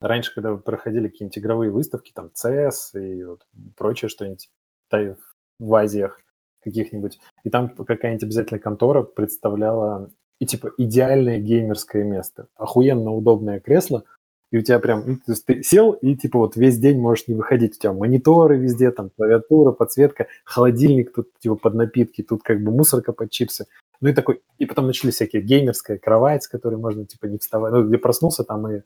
раньше, когда проходили какие-нибудь игровые выставки, там CS и вот прочее что-нибудь в Азиях каких-нибудь, и там какая-нибудь обязательно контора представляла и типа идеальное геймерское место. Охуенно удобное кресло, и у тебя прям, ну, то есть ты сел, и типа вот весь день можешь не выходить, у тебя мониторы везде, там клавиатура, подсветка, холодильник тут типа под напитки, тут как бы мусорка под чипсы. Ну и такой, и потом начали всякие геймерская кровать, с которой можно типа не вставать, ну где проснулся там и,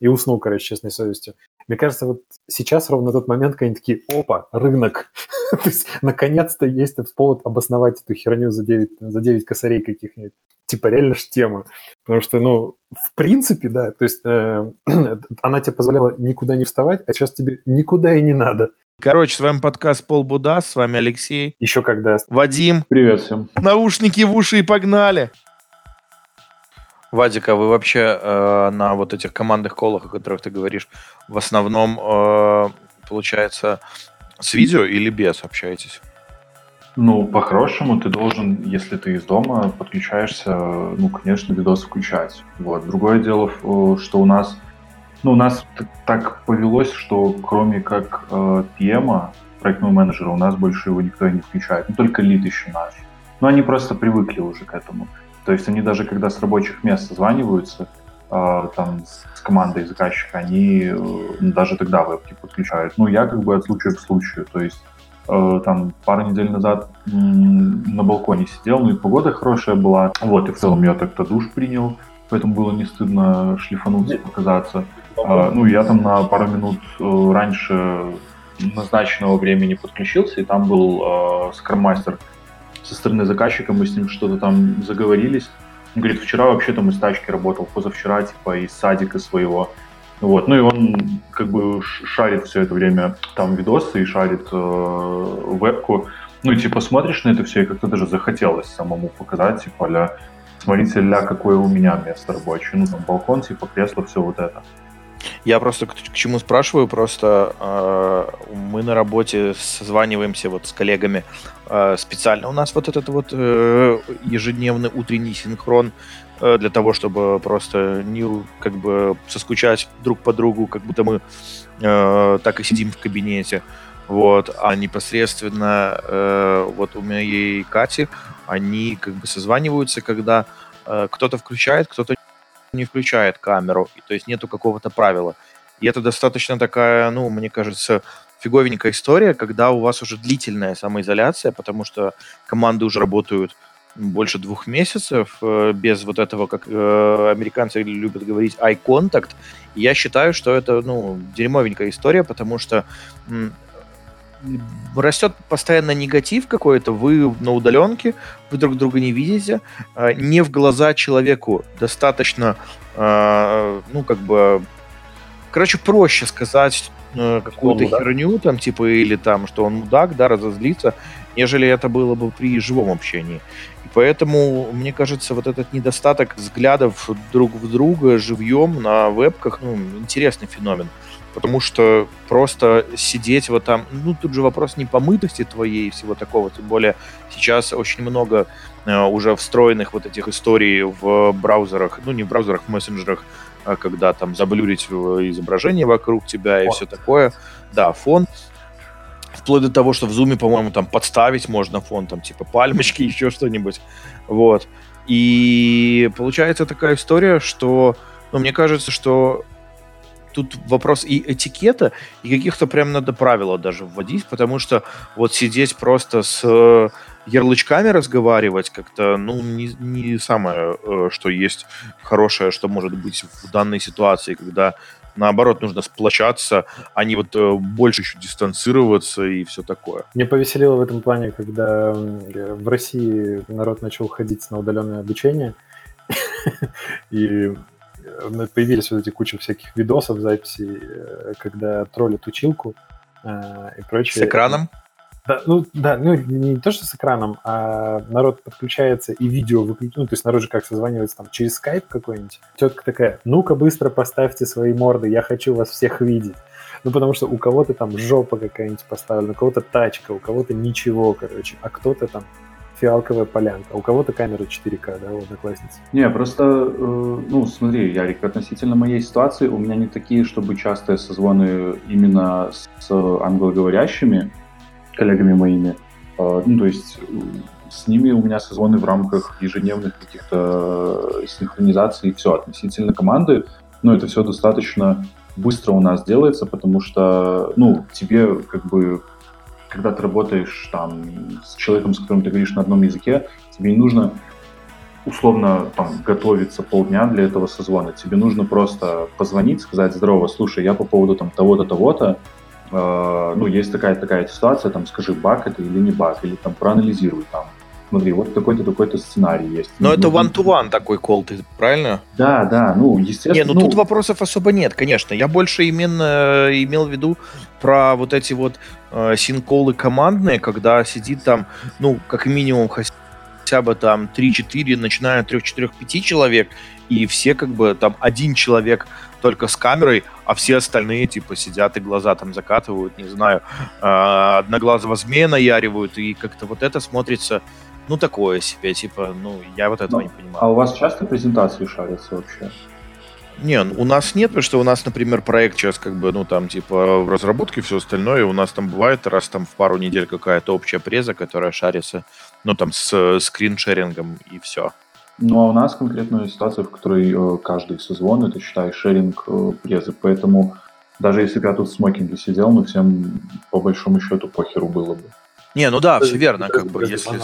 и уснул, короче, честной совестью. Мне кажется, вот сейчас ровно тот момент, когда они такие, опа, рынок. То есть, наконец-то есть повод обосновать эту херню за 9, за 9 косарей каких-нибудь типа реально ж тема. Потому что, ну, в принципе, да, то есть э, она тебе позволяла никуда не вставать, а сейчас тебе никуда и не надо. Короче, с вами подкаст Пол Буда, с вами Алексей. Еще когда. Вадим. Привет всем. Наушники в уши и погнали. Вадик, а вы вообще э, на вот этих командных колах, о которых ты говоришь, в основном, э, получается, с видео или без общаетесь? Ну, по-хорошему, ты должен, если ты из дома подключаешься, ну, конечно, видос включать. Вот. Другое дело, что у нас, ну, у нас так повелось, что кроме как э, PM, проектного менеджера, у нас больше его никто и не включает. Ну, только лид еще наш. Но они просто привыкли уже к этому. То есть они даже когда с рабочих мест созваниваются, э, там, с командой заказчика, они э, даже тогда вебки подключают. Ну, я как бы от случая к случаю. То есть Э, там пару недель назад на балконе сидел, ну и погода хорошая была. Вот, и в целом я так-то душ принял, поэтому было не стыдно шлифануться, показаться. А, ну, я там на пару минут раньше назначенного времени подключился, и там был э, скроммастер со стороны заказчика, мы с ним что-то там заговорились. Он говорит, вчера вообще там из тачки работал, позавчера типа из садика своего. Вот. Ну и он как бы шарит все это время там видосы и шарит э, вебку. Ну и типа смотришь на это все, и как-то даже захотелось самому показать, типа, ля, смотрите, ля, какое у меня место рабочее. Ну там балкон, типа, кресло, все вот это. Я просто к, к чему спрашиваю, просто э, мы на работе созваниваемся вот с коллегами э, специально. У нас вот этот вот э, ежедневный утренний синхрон Э, для того, чтобы просто не как бы соскучать друг по другу, как будто мы э, так и сидим в кабинете. Вот, а непосредственно э, вот у меня и Кати, они как бы созваниваются, когда э, кто-то включает, кто-то не включает камеру, то есть нету какого-то правила. И это достаточно такая, ну, мне кажется, фиговенькая история, когда у вас уже длительная самоизоляция, потому что команды уже работают больше двух месяцев э, без вот этого, как э, американцы любят говорить, eye contact. Я считаю, что это, ну, дерьмовенькая история, потому что растет постоянно негатив какой-то, вы на удаленке, вы друг друга не видите, э, не в глаза человеку достаточно, ну, как бы, короче, проще сказать какую-то херню, там, типа, или там, что он мудак, да, разозлиться, нежели это было бы при живом общении. Поэтому, мне кажется, вот этот недостаток взглядов друг в друга живьем на вебках, ну, интересный феномен. Потому что просто сидеть вот там, ну, тут же вопрос не помытости твоей и всего такого, тем более сейчас очень много э, уже встроенных вот этих историй в браузерах, ну, не в браузерах, в мессенджерах, а когда там заблюрить изображение вокруг тебя и фон. все такое. Да, фон вплоть до того, что в зуме, по-моему, там подставить можно фон, там типа пальмочки, еще что-нибудь, вот. И получается такая история, что, ну, мне кажется, что тут вопрос и этикета, и каких-то прям надо правила даже вводить, потому что вот сидеть просто с э, ярлычками разговаривать как-то, ну, не, не самое, э, что есть хорошее, что может быть в данной ситуации, когда наоборот, нужно сплочаться, а не вот э, больше еще дистанцироваться и все такое. Мне повеселило в этом плане, когда в России народ начал ходить на удаленное обучение, и появились вот эти куча всяких видосов, записей, э, когда троллят училку и прочее. С экраном? Да, ну, да, ну, не то, что с экраном, а народ подключается и видео выключает. Ну, то есть народ же как созванивается там через скайп какой-нибудь. Тетка такая, ну-ка быстро поставьте свои морды, я хочу вас всех видеть. Ну, потому что у кого-то там жопа какая-нибудь поставлена, у кого-то тачка, у кого-то ничего, короче, а кто-то там фиалковая полянка. У кого-то камера 4К, да, у одноклассницы? Не, просто, э, ну, смотри, Ярик, относительно моей ситуации у меня не такие, чтобы частые созвоны именно с англоговорящими коллегами моими. Э, ну, то есть с ними у меня созвоны в рамках ежедневных каких-то синхронизаций и все. Относительно команды, ну, это все достаточно быстро у нас делается, потому что, ну, тебе как бы когда ты работаешь там с человеком, с которым ты говоришь на одном языке, тебе не нужно условно там готовиться полдня для этого созвона. Тебе нужно просто позвонить, сказать, здорово, слушай, я по поводу там того-то, того-то, э, ну, есть такая-такая ситуация, там, скажи, баг это или не баг, или там проанализируй там, смотри, вот такой-то, такой-то сценарий есть. Но это one-to-one такой кол, ты правильно? Да, да, ну, естественно. Не, ну, ну тут вопросов особо нет, конечно. Я больше именно э, имел в виду про вот эти вот э, синколы командные, когда сидит там, ну, как минимум хотя бы там 3-4, начиная от 3-4-5 человек, и все как бы там один человек только с камерой, а все остальные типа сидят и глаза там закатывают, не знаю, э, одноглазого змея наяривают, и как-то вот это смотрится ну, такое себе, типа, ну, я вот этого ну, не понимаю. А у вас часто презентации шарятся вообще? Не, у нас нет, потому что у нас, например, проект сейчас как бы, ну, там, типа, в разработке все остальное, у нас там бывает раз там в пару недель какая-то общая преза, которая шарится, ну, там, с скриншерингом и все. Ну, а у нас конкретная ситуация, в которой э, каждый созвон, это, считай, шеринг э, презы, поэтому даже если бы я тут в смокинге сидел, ну, всем по большому счету похеру было бы. Не, ну да, все верно, как бы, если...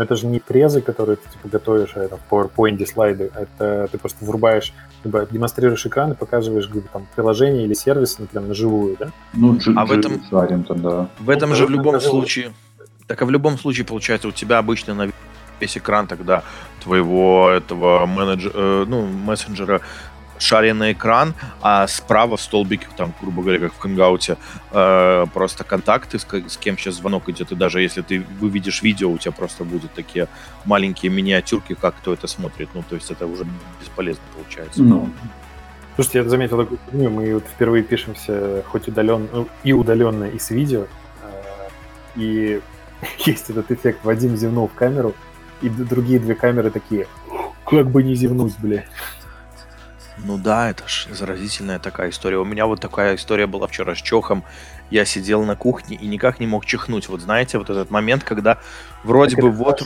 Это же не презы, которые ты типа готовишь, а это в PowerPoint слайды. Это ты просто врубаешь, либо демонстрируешь экран и показываешь бы, там приложение или сервис, например, на живую, да? Ну, а в этом, да. В этом ну, же в любом случае, так а в любом случае получается у тебя обычно на весь экран тогда твоего этого менеджера, э, ну мессенджера шаренный экран, а справа в столбике, там, грубо говоря, как в Хангауте, э, просто контакты, с, с кем сейчас звонок идет, и даже если ты выведешь видео, у тебя просто будут такие маленькие миниатюрки, как кто это смотрит. Ну, то есть это уже бесполезно получается. Ну, Слушайте, я заметил такую фигню, мы вот впервые пишемся хоть удаленно, ну, и удаленно, и с видео, э, и есть этот эффект, Вадим зевнул в камеру, и другие две камеры такие, как бы не зевнуть, бля. Ну да, это ж заразительная такая история. У меня вот такая история была вчера с чохом. Я сидел на кухне и никак не мог чихнуть. Вот знаете, вот этот момент, когда вроде так бы вот...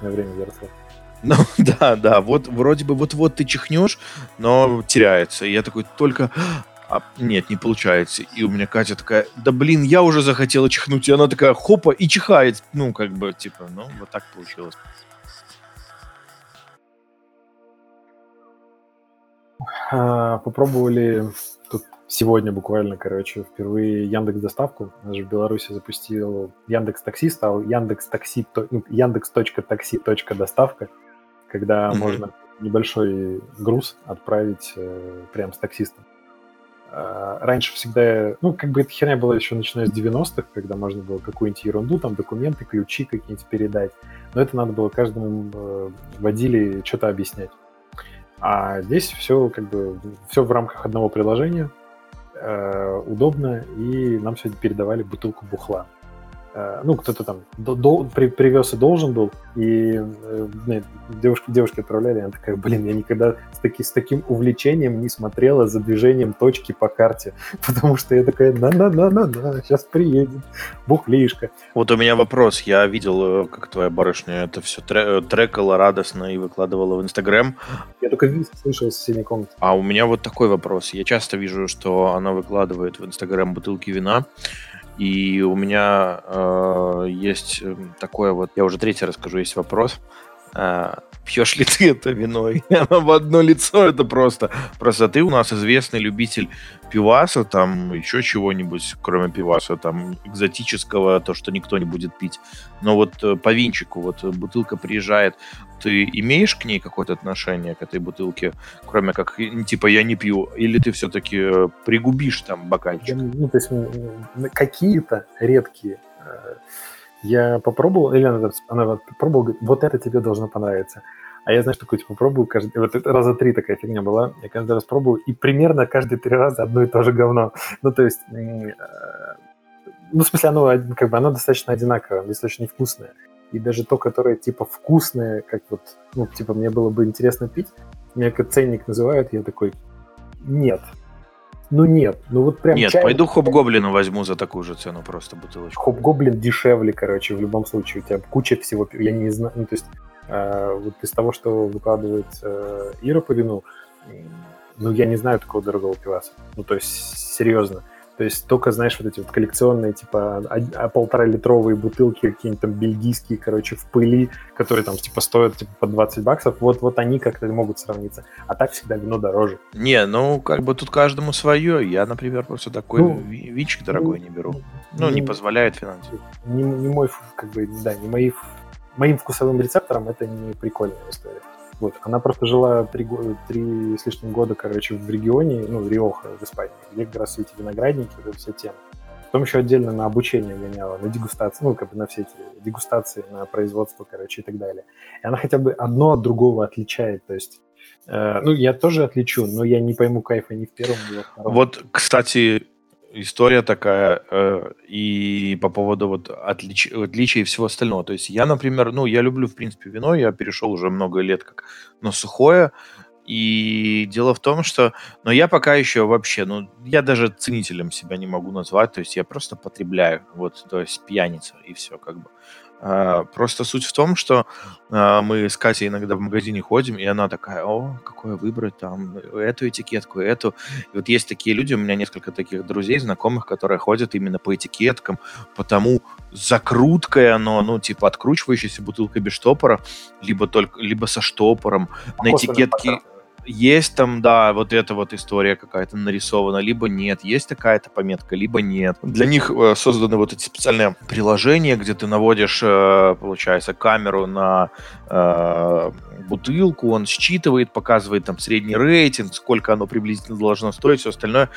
время, Ярослав. Ну да, да, вот вроде бы вот-вот ты чихнешь, но теряется. И я такой только... А, нет, не получается. И у меня Катя такая, да блин, я уже захотела чихнуть. И она такая, хопа, и чихает. Ну, как бы, типа, ну, вот так получилось. Попробовали тут сегодня буквально, короче, впервые Яндекс Доставку. Наш в Беларуси запустил Яндекс Такси, стал Яндекс Такси, ну, Яндекс.такси. Доставка, когда mm-hmm. можно небольшой груз отправить э, прям с таксистом. А, раньше всегда, ну, как бы эта херня была еще начиная с 90-х, когда можно было какую-нибудь ерунду, там, документы, ключи какие-нибудь передать. Но это надо было каждому э, водили что-то объяснять. А здесь все как бы все в рамках одного приложения, э, удобно, и нам сегодня передавали бутылку бухла. Э, ну, кто-то там до, до, при, привез и должен был, и э, девушки, девушки отправляли, она такая, блин, я никогда с, таки, с таким увлечением не смотрела за движением точки по карте, потому что я такая, на-на-на-на-на, сейчас приедет, бухлишка. Вот у меня вопрос, я видел, э, как твоя барышня это все трекала радостно и выкладывала в Инстаграм. Я только слышал с соседней комнаты. А у меня вот такой вопрос, я часто вижу, что она выкладывает в Инстаграм бутылки вина, и у меня э, есть эм, такое вот, я уже третий расскажу, есть вопрос. Э, пьешь ли ты это вино? И оно в одно лицо, это просто. Просто ты у нас известный любитель пиваса, там еще чего-нибудь, кроме пиваса, там экзотического, то, что никто не будет пить. Но вот э, по винчику, вот бутылка приезжает, ты имеешь к ней какое-то отношение, к этой бутылке, кроме как, типа, я не пью, или ты все-таки э, пригубишь там бокальчик? Ну, то есть какие-то редкие я попробовал, или она, она попробовала, вот это тебе должно понравиться. А я, знаешь, такой, типа, пробую каждый... Вот раза три такая фигня была. Я каждый раз пробую, и примерно каждые три раза одно и то же говно. Ну, то есть... Э, ну, в смысле, оно как бы оно достаточно одинаковое, достаточно невкусное. и даже то, которое типа вкусное, как вот, ну, типа мне было бы интересно пить, меня как ценник называют, я такой, нет, ну нет, ну вот прям Нет, чай- пойду Хоп-Гоблину возьму за такую же цену просто бутылочку. Хоп-гоблин дешевле, короче, в любом случае. У тебя куча всего, я не знаю, ну, то есть э, вот из того, что выкладывает э, Ира по вину, ну, я не знаю такого дорогого пиваса. Ну, то есть, серьезно. То есть только, знаешь, вот эти вот коллекционные, типа, а полтора-литровые бутылки, какие-нибудь там бельгийские, короче, в пыли, которые там, типа, стоят, типа, по 20 баксов, вот, вот они как-то могут сравниться. А так всегда вино дороже. Не, ну, как бы тут каждому свое. Я, например, просто такой Ну, ви- винчик дорогой не беру. Ну, не Ну, позволяет финансы. не, не мой, как бы, да, не мои, моим вкусовым рецепторам это не прикольная история. Вот, она просто жила три, три с лишним года, короче, в регионе, ну, Риоха в Испании, где как раз эти виноградники, вот эта вся тема. Потом еще отдельно на обучение гоняла, на дегустацию, ну, как бы на все эти дегустации, на производство, короче, и так далее. И она хотя бы одно от другого отличает, то есть, э, ну, я тоже отличу, но я не пойму кайфа ни в первом, ни во втором. Вот, кстати, история такая э, и по поводу вот отлич... отличий и всего остального. То есть я, например, ну, я люблю, в принципе, вино, я перешел уже много лет как на сухое, и дело в том, что, но я пока еще вообще, ну, я даже ценителем себя не могу назвать, то есть я просто потребляю, вот, то есть пьяница и все, как бы. А, просто суть в том, что а, мы с Катей иногда в магазине ходим, и она такая, о, какое выбрать там, эту этикетку, эту. И вот есть такие люди, у меня несколько таких друзей, знакомых, которые ходят именно по этикеткам, потому закруткой оно, ну, типа откручивающаяся бутылка без штопора, либо только, либо со штопором. На Похоже этикетке патрон. Есть там, да, вот эта вот история какая-то нарисована, либо нет, есть такая-то пометка, либо нет. Для них э, созданы вот эти специальные приложения, где ты наводишь, э, получается, камеру на э, бутылку, он считывает, показывает там средний рейтинг, сколько оно приблизительно должно стоить, все остальное.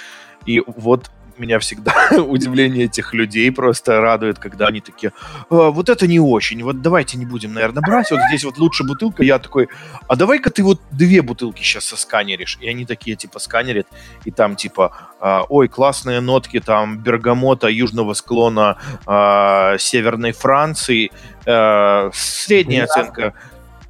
И вот меня всегда удивление этих людей просто радует, когда они такие, «А, вот это не очень, вот давайте не будем, наверное, брать, вот здесь вот лучше бутылка. Я такой, а давай-ка ты вот две бутылки сейчас сосканеришь. И они такие, типа, сканерят, и там, типа, а, ой, классные нотки там бергамота южного склона а, Северной Франции. Средняя оценка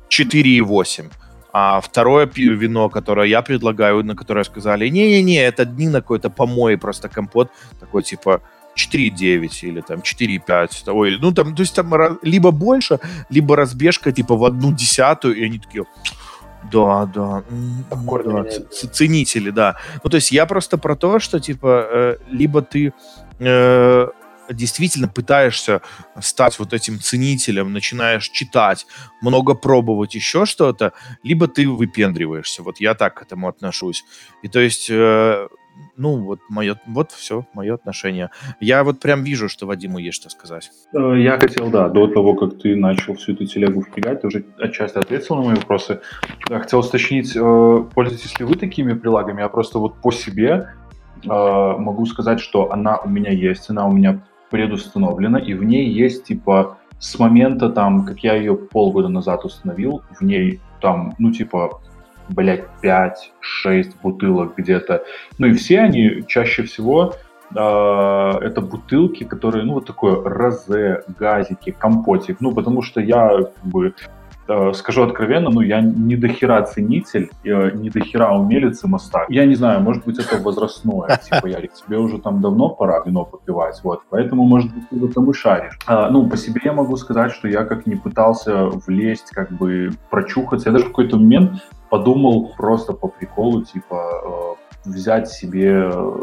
4,8. А второе вино, которое я предлагаю, на которое сказали, не-не-не, это дни на какой-то помой, просто компот, такой типа 4,9 или там 4,5. Ой, ну там, то есть там либо больше, либо разбежка типа в одну десятую, и они такие, да, да, Попкорн да, ценители, да. Ну, то есть я просто про то, что, типа, э, либо ты э, действительно пытаешься стать вот этим ценителем, начинаешь читать, много пробовать еще что-то, либо ты выпендриваешься. Вот я так к этому отношусь. И то есть, э, ну, вот мое, вот все, мое отношение. Я вот прям вижу, что Вадиму есть что сказать. Э, Я хотел, да, до того, как ты начал всю эту телегу впрягать, ты уже отчасти ответил на мои вопросы. Я хотел уточнить, э, пользуетесь ли вы такими прилагами? Я просто вот по себе э, могу сказать, что она у меня есть, она у меня предустановлена, и в ней есть, типа, с момента, там, как я ее полгода назад установил, в ней там, ну, типа, блядь, 5-6 бутылок где-то. Ну и все они чаще всего а, это бутылки, которые, ну, вот такое розе, газики, компотик. Ну, потому что я, как бы, скажу откровенно, ну, я не дохера ценитель, э, не дохера умелец и мастак. Я не знаю, может быть, это возрастное. Типа, Ярик, тебе уже там давно пора вино попивать, вот. Поэтому, может быть, ты в этом и шаришь. А, ну, по себе я могу сказать, что я как не пытался влезть, как бы прочухаться. Я даже в какой-то момент подумал просто по приколу, типа, э, взять себе э,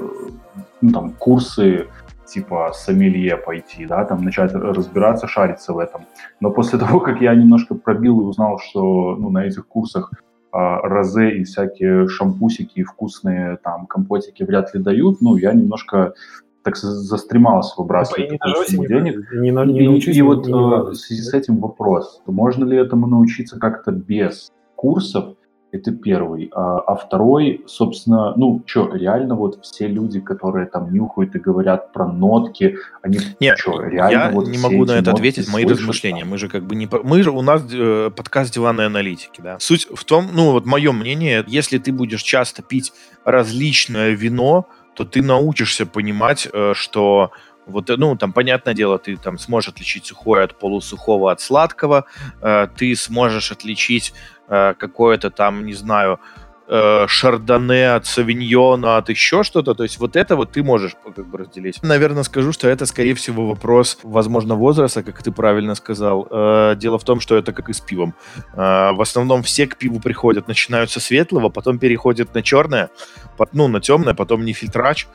ну, там, курсы типа сомелье пойти, да, там начать разбираться, шариться в этом. Но после того, как я немножко пробил и узнал, что ну, на этих курсах а, розе и всякие шампусики и вкусные там компотики вряд ли дают, ну, я немножко так за- застремался выбрасывать И не такую сумму не- денег. не И, не научусь, и вот не- не э, надо. в связи с этим вопрос, можно ли этому научиться как-то без курсов? Это первый. А, а второй, собственно, ну что, реально вот все люди, которые там нюхают и говорят про нотки, они Нет, что, реально я вот не могу на это ответить. Мои слышат размышления. там? Мы же как бы не... Мы же... У нас э, подкаст диванной аналитики, да. Суть в том, ну вот мое мнение, если ты будешь часто пить различное вино, то ты научишься понимать, э, что Вот, э, ну, там, понятное дело, ты там сможешь отличить сухое от полусухого от сладкого, э, ты сможешь отличить э, какое-то там, не знаю, э, шардоне от савиньона, от еще что-то. То есть вот это вот ты можешь как бы разделить. Наверное, скажу, что это, скорее всего, вопрос, возможно, возраста, как ты правильно сказал. Э, дело в том, что это как и с пивом. В основном все к пиву приходят, начинают со светлого, потом переходят на черное, ну, на темное, потом не фильтрач,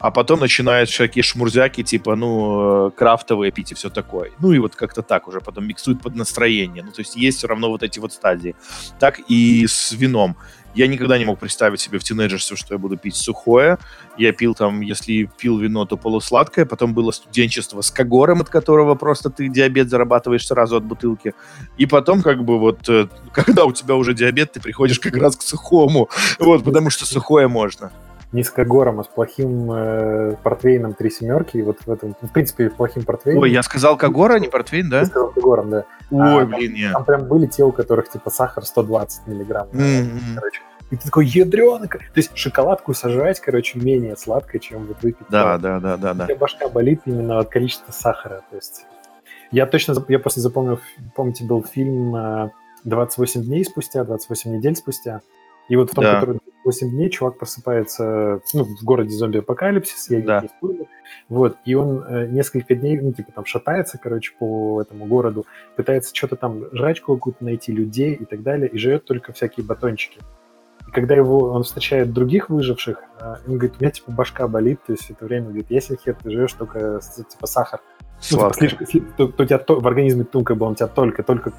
а потом начинают всякие шмурзяки, типа, ну, э, крафтовые пить и все такое. Ну, и вот как-то так уже потом миксуют под настроение. Ну, то есть есть все равно вот эти вот стадии. Так и с вином. Я никогда не мог представить себе в тинейджерстве, что я буду пить сухое. Я пил там, если пил вино, то полусладкое. Потом было студенчество с когором, от которого просто ты диабет зарабатываешь сразу от бутылки. И потом, как бы вот, э, когда у тебя уже диабет, ты приходишь как раз к сухому. Вот, потому что сухое можно низкогором, а с плохим э, портвейном три семерки. И вот в этом, в принципе, плохим портвейном. Ой, я сказал Кагора, а не портвейн, да? Я сказал Кагором, да. Ой, а, блин, нет. Там прям были те, у которых типа сахар 120 миллиграмм. Mm-hmm. Короче. И ты такой, ядрёный. То есть шоколадку сожрать, короче, менее сладко, чем вот выпить. Да, да, да, да, да. У башка болит именно от количества сахара. То есть я точно, я просто запомнил, помните, был фильм 28 дней спустя, 28 недель спустя. И вот в том, да. который 8 дней, чувак просыпается ну, в городе зомби-апокалипсис, я да. не спорю. Вот, и он э, несколько дней, ну, типа, там шатается, короче, по этому городу, пытается что-то там, жрачку какую-то найти, людей и так далее, и живет только всякие батончики. И когда его, он встречает других выживших, э, он говорит, у меня, типа, башка болит, то есть это время, говорит, если хер, ты живешь только, типа, сахар. Ну, слишком, то, то у тебя то, в организме ну, как бы он у тебя только, только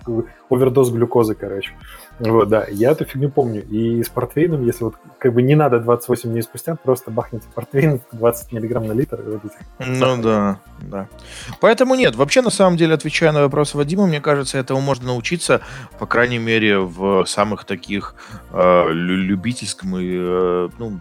овердоз глюкозы, короче. Вот, да, я эту фигню помню. И с портвейном, если вот как бы не надо 28 дней спустя, просто бахните портвейн 20 миллиграмм на литр. Вот ну да, да. Поэтому нет, вообще на самом деле, отвечая на вопрос Вадима, мне кажется, этому можно научиться, по крайней мере, в самых таких э, любительском и, э, ну,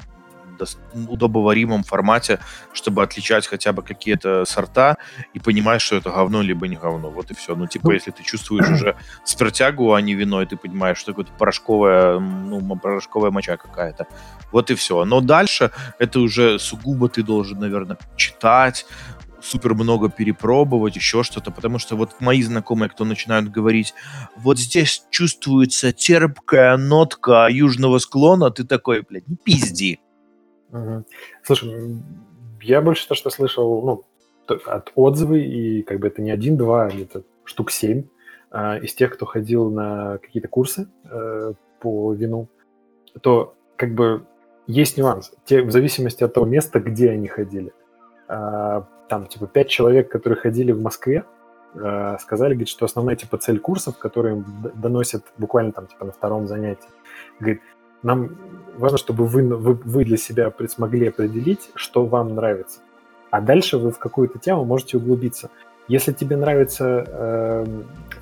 удобоваримом формате, чтобы отличать хотя бы какие-то сорта и понимать, что это говно либо не говно. Вот и все. Ну, типа, ну, если ты чувствуешь уже спиртягу, а не вино, и ты понимаешь, что это порошковая, ну, порошковая моча какая-то. Вот и все. Но дальше это уже сугубо ты должен, наверное, читать, супер много перепробовать, еще что-то, потому что вот мои знакомые, кто начинают говорить, вот здесь чувствуется терпкая нотка южного склона, ты такой, блядь, не пизди. Угу. Слушай, я больше то, что слышал, ну, от отзывы, и как бы это не один-два, где-то штук семь э, из тех, кто ходил на какие-то курсы э, по вину, то как бы есть нюанс. Те, в зависимости от того места, где они ходили. Э, там, типа, пять человек, которые ходили в Москве, э, сказали, говорит, что основная, типа, цель курсов, которые им доносят буквально там, типа, на втором занятии, говорит, нам важно, чтобы вы, вы, вы для себя смогли определить, что вам нравится. А дальше вы в какую-то тему можете углубиться. Если тебе нравится э,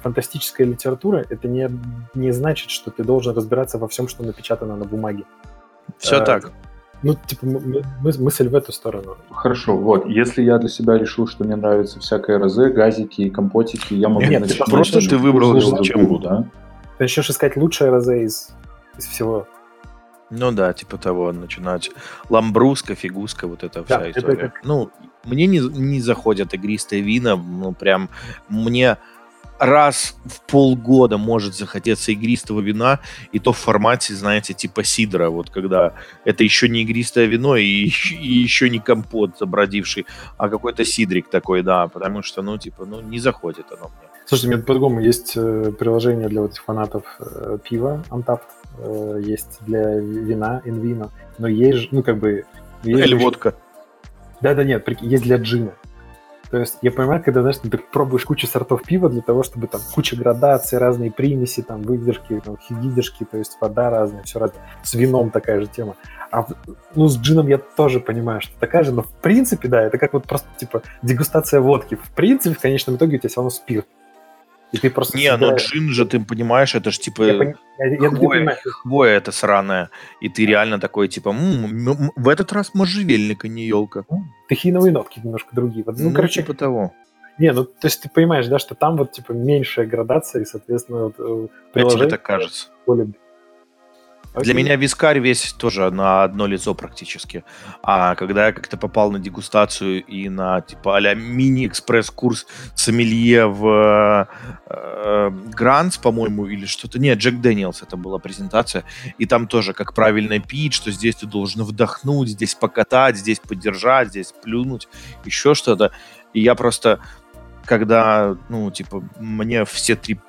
фантастическая литература, это не, не значит, что ты должен разбираться во всем, что напечатано на бумаге. Все э, так. Ну, типа, мы, мысль в эту сторону. Хорошо, вот. Если я для себя решил, что мне нравится всякое РЗ, газики, компотики, я могу... Нет, нет просто ты выбрал, зачем, да? Ты начнешь искать лучшее РЗ из, из всего. Ну да, типа того, начинать ламбруска, фигуска, вот эта вся да, история. Это... Ну, мне не, не заходят игристые вина, ну прям мне раз в полгода может захотеться игристого вина, и то в формате, знаете, типа сидра, вот когда это еще не игристое вино и, и еще не компот забродивший, а какой-то сидрик такой, да, потому что, ну, типа, ну, не заходит оно мне. Слушайте, мне по-другому есть э, приложение для вот этих фанатов э, пива Untapped, э, есть для вина, инвина, но есть же, ну, как бы... Есть Или водка. Да-да, нет, есть для джина. То есть я понимаю, когда, знаешь, ты пробуешь кучу сортов пива для того, чтобы там куча градаций, разные примеси, там выдержки, там выдержки, то есть вода разная, все разное. С вином такая же тема. А ну, с джином я тоже понимаю, что такая же, но в принципе, да, это как вот просто типа дегустация водки. В принципе, в конечном итоге у тебя все равно спирт. И ты просто... Не, ну джин же, ты понимаешь, это же типа... Я, я, я, хвоя, хвоя это сраная. И ты реально такой, типа, м-м, в этот раз можжевельник, а не елка. Тахиновые нотки немножко другие. Вот, ну, ну, короче, типа того. Не, ну, то есть ты понимаешь, да, что там вот, типа, меньшая градация, и, соответственно, вот, э, приложение... А тебе так кажется. Более... Для меня вискарь весь тоже на одно лицо практически. А когда я как-то попал на дегустацию и на типа а мини-экспресс-курс сомелье в э, Гранс, по-моему, или что-то. Нет, Джек Дэниелс это была презентация. И там тоже как правильно пить, что здесь ты должен вдохнуть, здесь покатать, здесь поддержать, здесь плюнуть, еще что-то. И я просто когда, ну, типа, мне все три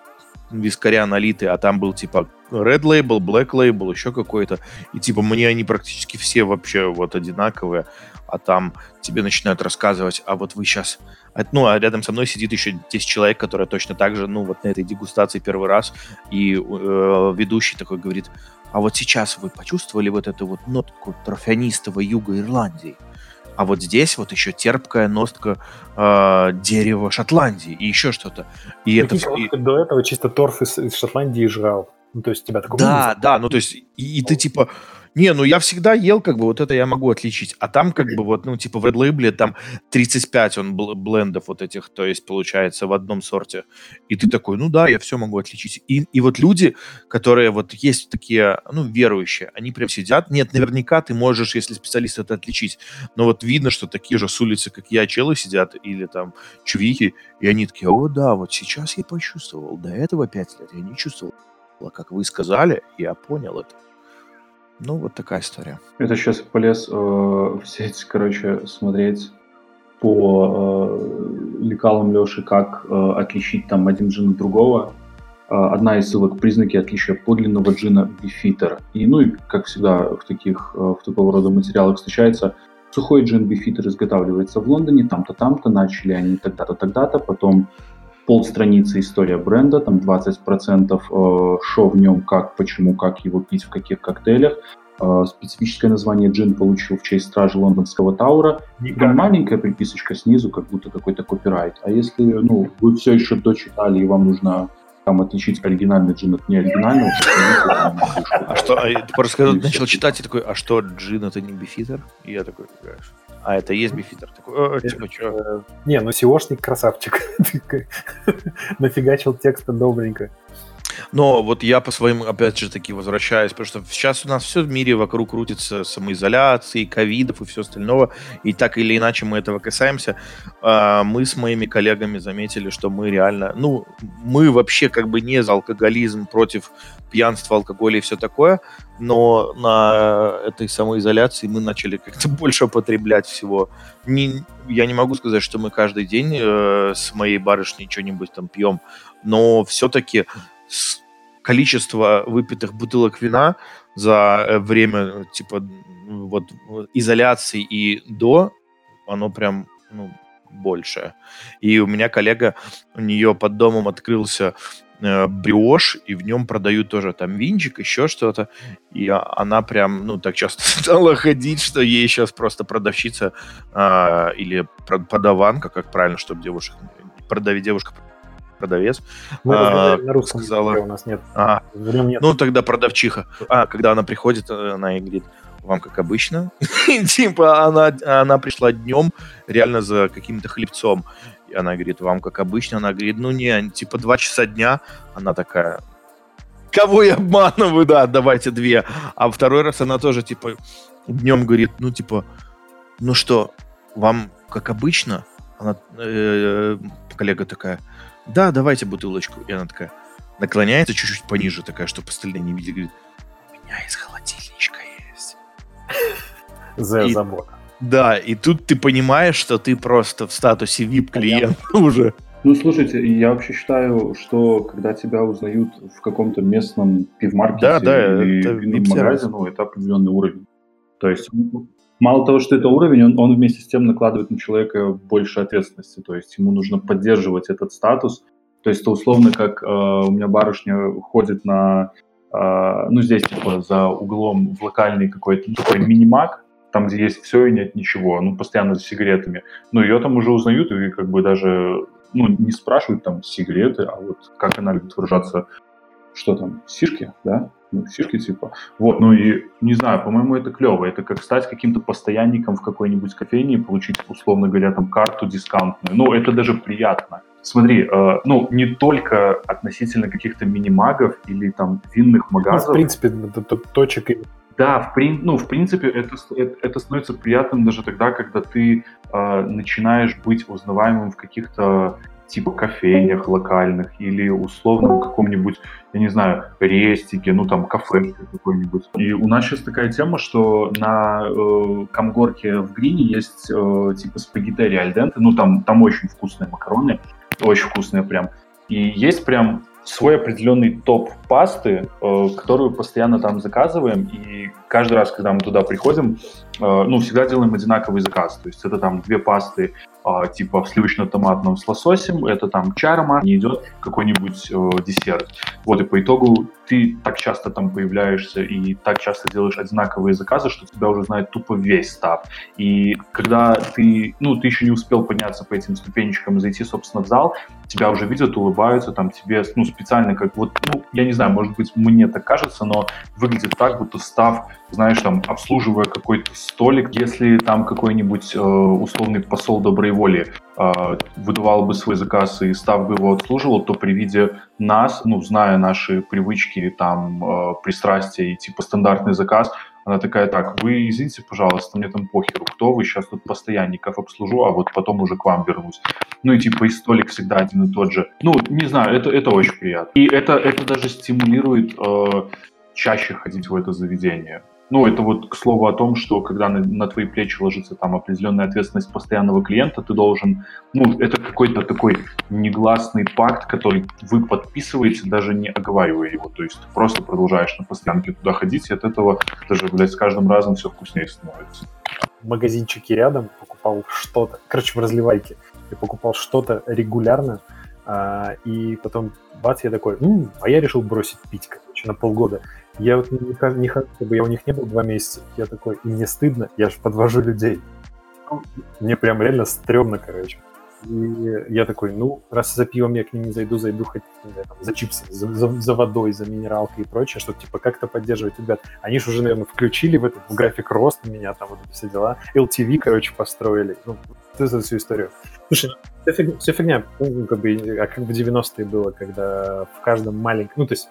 вискаря налиты, а там был, типа, Red Label, Black Label, еще какой-то. И, типа, мне они практически все вообще вот одинаковые. А там тебе начинают рассказывать, а вот вы сейчас... Ну, а рядом со мной сидит еще 10 человек, которые точно так же, ну, вот на этой дегустации первый раз. И э, ведущий такой говорит, а вот сейчас вы почувствовали вот эту вот нотку трофянистого юга Ирландии? А вот здесь вот еще терпкая ностка э, дерева Шотландии и еще что-то. И это... И... До этого чисто торф из, из Шотландии жрал. Ну, то есть тебя такого... Да, да, ну, то есть, и, и ты типа, не, ну я всегда ел, как бы, вот это я могу отличить. А там, как бы, вот, ну, типа в Red Label там 35 он блендов вот этих, то есть, получается, в одном сорте. И ты такой, ну да, я все могу отличить. И, и вот люди, которые вот есть такие, ну, верующие, они прям сидят. Нет, наверняка ты можешь, если специалист, это отличить. Но вот видно, что такие же с улицы, как я, челы сидят, или там чувики, и они такие, о, да, вот сейчас я почувствовал. До этого 5 лет я не чувствовал. Как вы сказали, я понял это. Ну, вот такая история. Это сейчас полез э, в сеть, короче, смотреть по э, лекалам Леши, как э, отличить там один джин от другого. Э, одна из ссылок – признаки отличия подлинного джина бифитер. И, ну, и, как всегда в таких, э, в такого рода материалах встречается, сухой джин бифитер изготавливается в Лондоне, там-то, там-то, начали они тогда-то, тогда-то, потом полстраницы история бренда, там 20% э, шо в нем, как, почему, как его пить, в каких коктейлях. Э, специфическое название джин получил в честь стражи лондонского Таура. И маленькая приписочка снизу, как будто какой-то копирайт. А если ну, вы все еще дочитали и вам нужно там отличить оригинальный джин от неоригинального. А что, а ты просто начал читать, и такой, а что, джин это не бифитер? И я такой, а это есть бифитер. Такой, типа, что? Э, не, ну SEOшник красавчик. Нафигачил текста добренько. Но вот я по своим, опять же таки, возвращаюсь, потому что сейчас у нас все в мире вокруг крутится самоизоляции, ковидов и все остальное, и так или иначе мы этого касаемся. А, мы с моими коллегами заметили, что мы реально, ну, мы вообще как бы не за алкоголизм, против пьянства, алкоголя и все такое, но на этой самоизоляции мы начали как-то больше употреблять всего. Не, я не могу сказать, что мы каждый день э, с моей барышней что-нибудь там пьем, но все-таки количество выпитых бутылок вина за э, время типа вот изоляции и до, оно прям ну, большее. И у меня коллега, у нее под домом открылся э, бриош, и в нем продают тоже там винчик, еще что-то. И она прям, ну, так часто стала ходить, что ей сейчас просто продавщица э, или подаванка, как правильно, чтобы девушек, продавить девушка продавец. Мы а, на русском сказала, у нас нет. А, нет. Ну, тогда продавчиха. А, когда она приходит, она и говорит, вам как обычно. типа она, она пришла днем реально за каким-то хлебцом. И она говорит, вам как обычно. Она говорит, ну не, типа два часа дня. Она такая, кого я обманываю, да, давайте две. А второй раз она тоже, типа, днем говорит, ну, типа, ну что, вам как обычно? Она, э, коллега такая, да, давайте бутылочку. И она такая наклоняется чуть-чуть пониже, такая, чтобы остальные не видели, говорит, у меня из холодильничка есть. За и, забота. Да, и тут ты понимаешь, что ты просто в статусе VIP-клиента уже. Ну, слушайте, я вообще считаю, что когда тебя узнают в каком-то местном пивмаркете да, да, или это магазине, ну, это определенный уровень. То есть мало того, что это уровень, он, он вместе с тем накладывает на человека больше ответственности. То есть ему нужно поддерживать этот статус. То есть это условно, как э, у меня барышня ходит на, э, ну здесь типа за углом в локальный какой-то такой мини-маг, там, где есть все и нет ничего, ну, постоянно с сигаретами. Ну, ее там уже узнают и как бы даже, ну, не спрашивают там сигареты, а вот как она любит выражаться, что там, сишки, да? Ну, фишки типа. Вот, ну и не знаю, по-моему, это клево. Это как стать каким-то постоянником в какой-нибудь кофейне и получить, условно говоря, там карту дисконтную. Ну, это даже приятно. Смотри, э, ну, не только относительно каких-то мини-магов или там винных магазов. Ну, в принципе, точек да, в, прин, ну, в принципе, это, это, это становится приятным даже тогда, когда ты э, начинаешь быть узнаваемым в каких-то типа кофейнях локальных или условном каком-нибудь, я не знаю, рестике, ну там кафе какой-нибудь. И у нас сейчас такая тема, что на э, Камгорке в Грине есть э, типа спагеттери альденте, ну там, там очень вкусные макароны, очень вкусные прям. И есть прям свой определенный топ пасты, э, которую постоянно там заказываем, и каждый раз, когда мы туда приходим, э, ну, всегда делаем одинаковый заказ. То есть это там две пасты э, типа в сливочно-томатном с лососем, это там чарма, не идет какой-нибудь э, десерт. Вот и по итогу ты так часто там появляешься и так часто делаешь одинаковые заказы, что тебя уже знает тупо весь став. И когда ты, ну, ты еще не успел подняться по этим ступенечкам и зайти, собственно, в зал, тебя уже видят, улыбаются, там тебе, ну, специально как вот, ну, я не знаю, может быть, мне так кажется, но выглядит так, будто став, знаешь, там, обслуживая какой-то столик, если там какой-нибудь э, условный посол доброй воли э, выдавал бы свой заказ и став бы его обслуживал, то при виде нас, ну, зная наши привычки, там, э, пристрастия и типа стандартный заказ, она такая, так, вы извините, пожалуйста, мне там похеру, кто вы, сейчас тут постоянников обслужу, а вот потом уже к вам вернусь. Ну и типа и столик всегда один и тот же. Ну, не знаю, это, это очень приятно. И это, это даже стимулирует э, чаще ходить в это заведение. Ну, это вот к слову о том, что когда на, на твои плечи ложится там определенная ответственность постоянного клиента, ты должен, ну, это какой-то такой негласный пакт, который вы подписываете, даже не оговаривая его. То есть ты просто продолжаешь на постоянке туда ходить, и от этого даже, блядь, с каждым разом все вкуснее становится. В магазинчике рядом покупал что-то, короче, в разливайке. Я покупал что-то регулярно, а, и потом, бац, я такой, М, а я решил бросить пить, короче, на полгода. Я вот не, не, не хочу, чтобы я у них не был два месяца. Я такой, и мне стыдно, я же подвожу людей. Мне прям реально стрёмно, короче. И я такой, ну, раз за пивом я к ним не зайду, зайду хоть знаю, там, за чипсами, за, за, за водой, за минералкой и прочее, чтобы, типа, как-то поддерживать ребят. Они же уже, наверное, включили в этот в график роста меня, там, вот все дела. LTV, короче, построили. Ну, эту всю историю. Слушай, все фигня, все фигня. Ну, как бы, а как в 90-е было, когда в каждом маленьком... Ну, то есть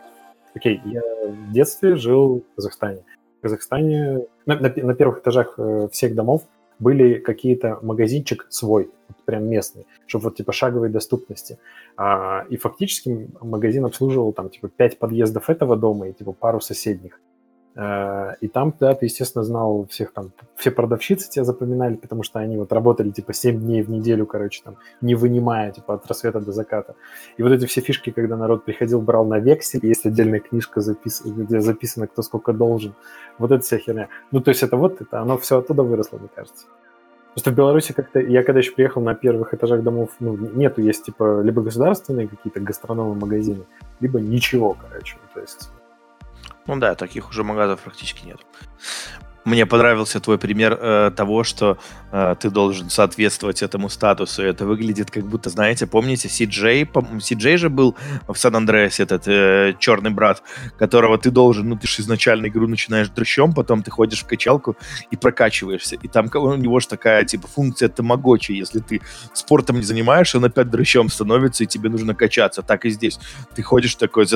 Окей, я в детстве жил в Казахстане. В Казахстане на, на, на первых этажах э, всех домов были какие-то магазинчик свой, вот прям местный, чтобы вот типа шаговой доступности. А, и фактически магазин обслуживал там типа пять подъездов этого дома и типа пару соседних. Э, и там, да, ты, естественно, знал всех там, все продавщицы тебя запоминали, потому что они вот работали, типа, 7 дней в неделю, короче, там, не вынимая, типа, от рассвета до заката. И вот эти все фишки, когда народ приходил, брал на вексель, есть отдельная книжка, запис... где записано, кто сколько должен. Вот эта вся херня. Ну, то есть это вот, это, оно все оттуда выросло, мне кажется. Просто в Беларуси как-то, я когда еще приехал на первых этажах домов, ну, нету, есть, типа, либо государственные какие-то гастрономы магазины, либо ничего, короче. То есть ну да, таких уже магазов практически нет. Мне понравился твой пример э, того, что э, ты должен соответствовать этому статусу. Это выглядит как будто, знаете, помните, CJ, CJ же был в Сан-Андреасе, этот э, черный брат, которого ты должен, ну ты же изначально игру начинаешь дрыщом, потом ты ходишь в качалку и прокачиваешься. И там у него же такая, типа, функция тамагочи. Если ты спортом не занимаешься, он опять дрыщом становится, и тебе нужно качаться. Так и здесь. Ты ходишь такой,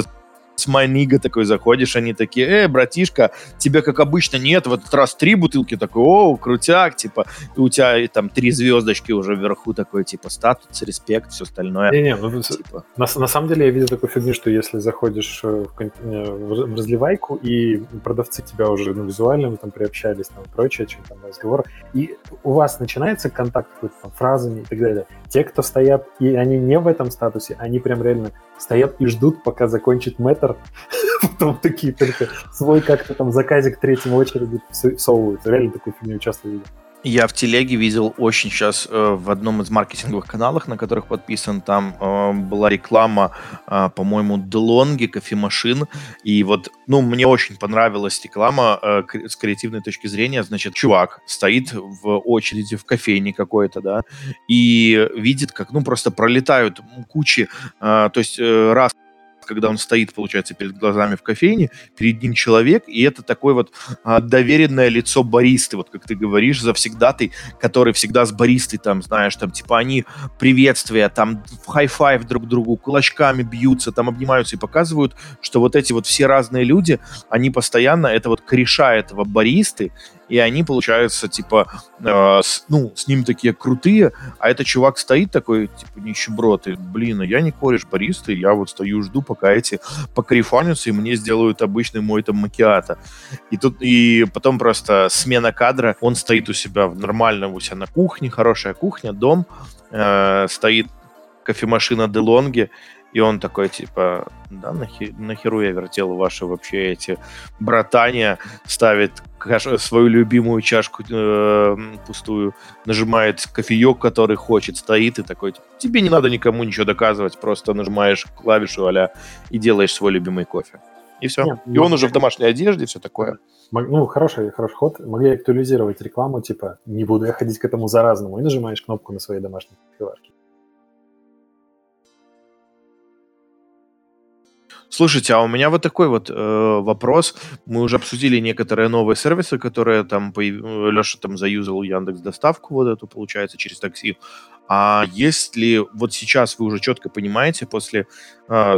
с Майнига такой заходишь, они такие, э, братишка, тебе как обычно нет, в этот раз три бутылки, такой, о, крутяк, типа, у тебя и, там три звездочки уже вверху, такой, типа, статус, респект, все остальное. Не-не, ну, типа. на, на самом деле я видел такую фигню, что если заходишь э, в, э, в разливайку, и продавцы тебя уже ну, визуально там приобщались, там, прочее, чем там разговор, и у вас начинается контакт какой-то там фразами и так далее. Те, кто стоят, и они не в этом статусе, они прям реально стоят и ждут, пока закончит метр, потом такие только свой как-то там заказик третьем очереди всовывают. Реально такую фигню часто видел. Я в телеге видел очень сейчас э, в одном из маркетинговых каналов, на которых подписан, там э, была реклама, э, по-моему, Делонги, кофемашин. И вот, ну, мне очень понравилась реклама э, с креативной точки зрения. Значит, чувак стоит в очереди в кофейне какой-то, да, и видит, как, ну, просто пролетают кучи, э, то есть э, раз когда он стоит, получается, перед глазами в кофейне, перед ним человек, и это такое вот а, доверенное лицо баристы, вот как ты говоришь, завсегдатый, который всегда с баристой, там, знаешь, там, типа, они приветствия, там, high five друг другу, кулачками бьются, там, обнимаются и показывают, что вот эти вот все разные люди, они постоянно, это вот кореша этого баристы, и они, получается, типа, э, с, ну, с ним такие крутые, а этот чувак стоит такой, типа, нищеброд, и, блин, а я не кореш баристы, я вот стою, жду, пока эти покарифанятся, и мне сделают обычный мой там макиато. И тут, и потом просто смена кадра, он стоит у себя в нормальном, у себя на кухне, хорошая кухня, дом, э, стоит кофемашина Делонги, и он такой, типа, да, нахи, нахеру я вертел ваши вообще эти братания, ставит свою любимую чашку э, пустую, нажимает кофеек, который хочет, стоит и такой, типа, тебе не надо никому ничего доказывать, просто нажимаешь клавишу а и делаешь свой любимый кофе. И все. Нет, и он уже в домашней одежде, все такое. Ну, хороший, хороший ход. Могли актуализировать рекламу, типа, не буду я ходить к этому заразному, и нажимаешь кнопку на своей домашней кофеварке. Слушайте, а у меня вот такой вот э, вопрос. Мы уже обсудили некоторые новые сервисы, которые там появ... Леша там заюзал Яндекс доставку вот эту, получается, через такси. А если вот сейчас вы уже четко понимаете после э,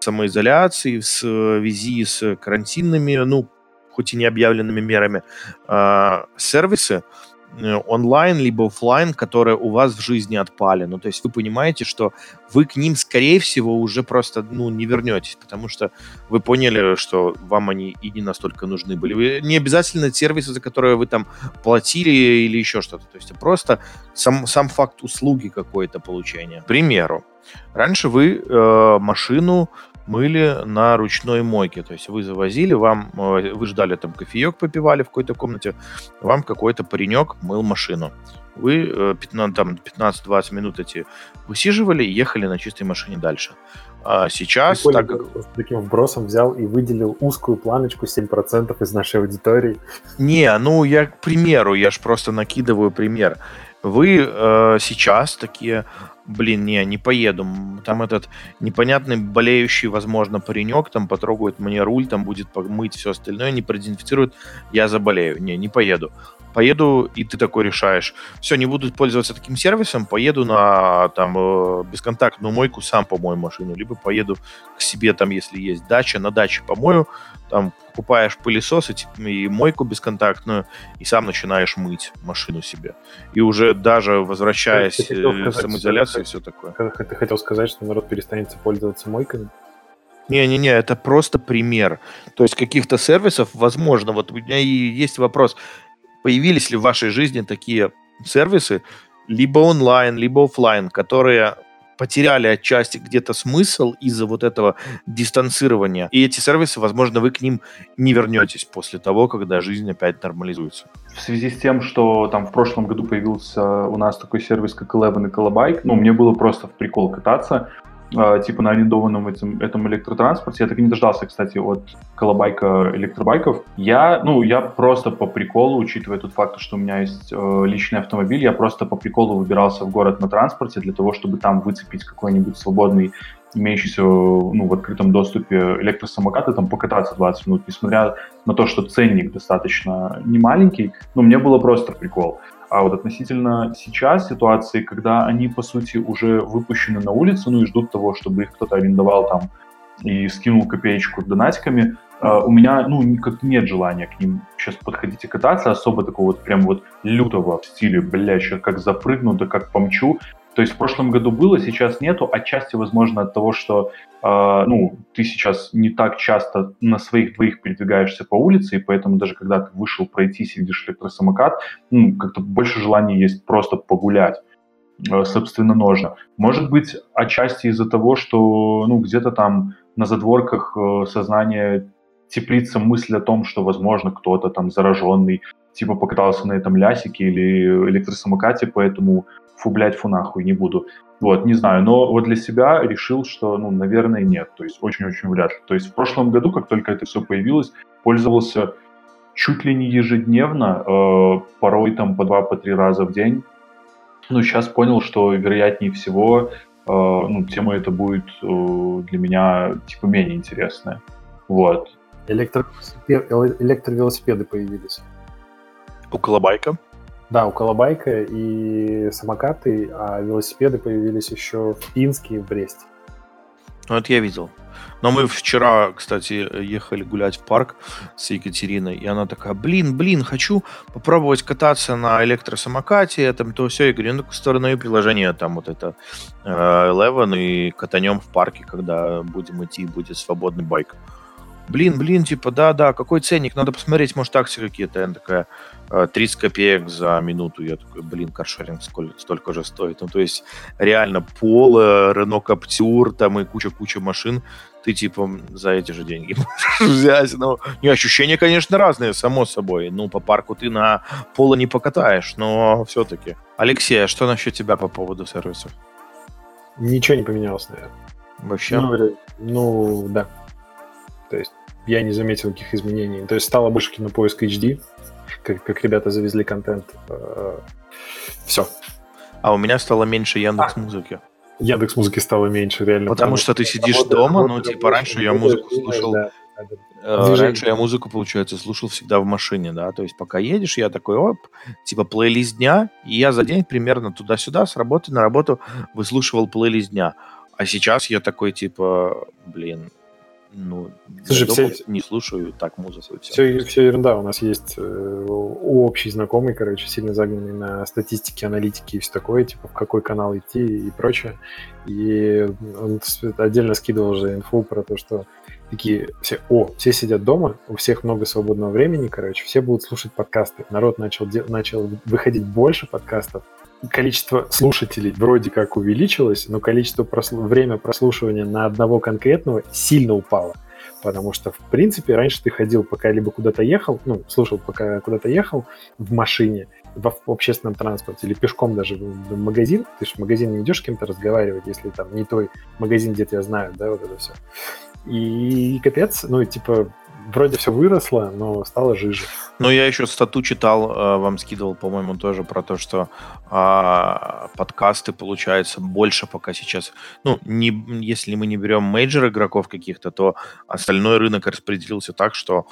самоизоляции в связи с карантинными, ну, хоть и не объявленными мерами, э, сервисы, Э, онлайн либо офлайн, которые у вас в жизни отпали. Ну, то есть вы понимаете, что вы к ним, скорее всего, уже просто ну, не вернетесь, потому что вы поняли, что вам они и не настолько нужны были. Вы, не обязательно сервисы, за которые вы там платили или еще что-то. То есть просто сам, сам факт услуги какой-то получения. К примеру, раньше вы э, машину мыли на ручной мойке. То есть вы завозили, вам, э, вы ждали там кофеек, попивали в какой-то комнате, вам какой-то паренек мыл машину. Вы 15, э, 15-20 минут эти высиживали и ехали на чистой машине дальше. А сейчас... Прикольно, так как... Таким вбросом взял и выделил узкую планочку 7% из нашей аудитории. Не, ну я к примеру, я же просто накидываю пример. Вы э, сейчас такие блин, не, не поеду. Там этот непонятный болеющий, возможно, паренек там потрогает мне руль, там будет помыть все остальное, не продезинфицирует, я заболею. Не, не поеду. Поеду, и ты такой решаешь, все, не буду пользоваться таким сервисом, поеду на там э, бесконтактную мойку, сам помою машину, либо поеду к себе, там, если есть дача, на даче помою, там покупаешь пылесос и, типа, и мойку бесконтактную, и сам начинаешь мыть машину себе. И уже даже возвращаясь в самоизоляцию и все такое. Ты хотел сказать, что народ перестанет пользоваться мойками? Не-не-не, это просто пример. То есть каких-то сервисов, возможно, вот у меня и есть вопрос, появились ли в вашей жизни такие сервисы, либо онлайн, либо офлайн, которые потеряли отчасти где-то смысл из-за вот этого дистанцирования. И эти сервисы, возможно, вы к ним не вернетесь после того, когда жизнь опять нормализуется. В связи с тем, что там в прошлом году появился у нас такой сервис, как Eleven и Колобайк, ну, мне было просто в прикол кататься, типа на арендованном этом, этом электротранспорте. Я так и не дождался, кстати, от колобайка электробайков. Я, ну, я просто по приколу, учитывая тот факт, что у меня есть э, личный автомобиль, я просто по приколу выбирался в город на транспорте для того, чтобы там выцепить какой-нибудь свободный имеющийся ну, в открытом доступе электросамокат и там покататься 20 минут, несмотря на то, что ценник достаточно немаленький, ну, мне было просто прикол. А вот относительно сейчас ситуации, когда они, по сути, уже выпущены на улицу, ну и ждут того, чтобы их кто-то арендовал там и скинул копеечку донатиками, Uh, у меня, ну, как нет желания к ним сейчас подходить и кататься, особо такого вот прям вот лютого в стиле, бля, сейчас как запрыгну, да как помчу. То есть в прошлом году было, сейчас нету. Отчасти, возможно, от того, что э, ну, ты сейчас не так часто на своих двоих передвигаешься по улице, и поэтому даже когда ты вышел пройтись и видишь электросамокат, ну, как-то больше желания есть просто погулять э, собственно ножно. Может быть, отчасти из-за того, что ну, где-то там на задворках э, сознания теплится мысль о том, что, возможно, кто-то там зараженный, типа покатался на этом лясике или электросамокате, поэтому фу, блядь, фу нахуй, не буду. Вот, не знаю, но вот для себя решил, что, ну, наверное, нет, то есть очень-очень вряд ли. То есть в прошлом году, как только это все появилось, пользовался чуть ли не ежедневно, э, порой там по два, по три раза в день. Но сейчас понял, что вероятнее всего ну, тема эта будет для меня, типа, менее интересная. Вот. Электровелосипеды появились. У Колобайка? Да, у Колобайка и самокаты, а велосипеды появились еще в Пинске и в Бресте. Ну, это я видел. Но мы вчера, кстати, ехали гулять в парк с Екатериной, и она такая, блин, блин, хочу попробовать кататься на электросамокате, там то все. Я говорю, ну, сторону приложение, там вот это э, Eleven, и катанем в парке, когда будем идти, будет свободный байк блин, блин, типа, да-да, какой ценник, надо посмотреть, может, акции какие-то. Она такая, 30 «Э, копеек за минуту. Я такой, блин, каршеринг сколько, столько же стоит. Ну, то есть, реально, Поло, Рено Каптюр, там и куча-куча машин, ты, типа, за эти же деньги можешь взять. Ну, не, ощущения, конечно, разные, само собой. Ну, по парку ты на Поло не покатаешь, но все-таки. Алексей, а что насчет тебя по поводу сервисов? Ничего не поменялось, наверное. Вообще? Ну, ну да. То есть я не заметил никаких изменений. То есть стало больше кинопоиск HD, как, как ребята завезли контент. Э, Все. А у меня стало меньше Яндекс Музыки. Яндекс Музыки стало меньше, реально. Потому, потому что ты сидишь работа, дома, работа, ну, типа, раньше я музыку слушал... Да. Э, раньше я музыку, получается, слушал всегда в машине, да, то есть пока едешь, я такой, оп, типа плейлист дня, и я за день примерно туда-сюда с работы на работу выслушивал плейлист дня. А сейчас я такой, типа, блин, ну, Слушай, все, не слушаю так музыку. Все. Все, все ерунда. У нас есть э, общий знакомый, короче, сильно загнанный на статистике, аналитике и все такое, типа в какой канал идти и прочее. И он отдельно скидывал уже инфу про то, что такие все, о, все сидят дома, у всех много свободного времени, короче, все будут слушать подкасты. Народ начал, начал выходить больше подкастов, количество слушателей вроде как увеличилось, но количество прослу... время прослушивания на одного конкретного сильно упало. Потому что, в принципе, раньше ты ходил, пока либо куда-то ехал, ну, слушал, пока куда-то ехал в машине, в, общественном транспорте или пешком даже в магазин. Ты же в магазин не идешь с кем-то разговаривать, если там не той магазин, где тебя знают, да, вот это все. И капец, ну, типа, вроде все выросло, но стало жиже. Ну, я еще статью читал, э, вам скидывал, по-моему, тоже про то, что а, подкасты, получается, больше пока сейчас. Ну, не, если мы не берем major игроков каких-то, то остальной рынок распределился так, что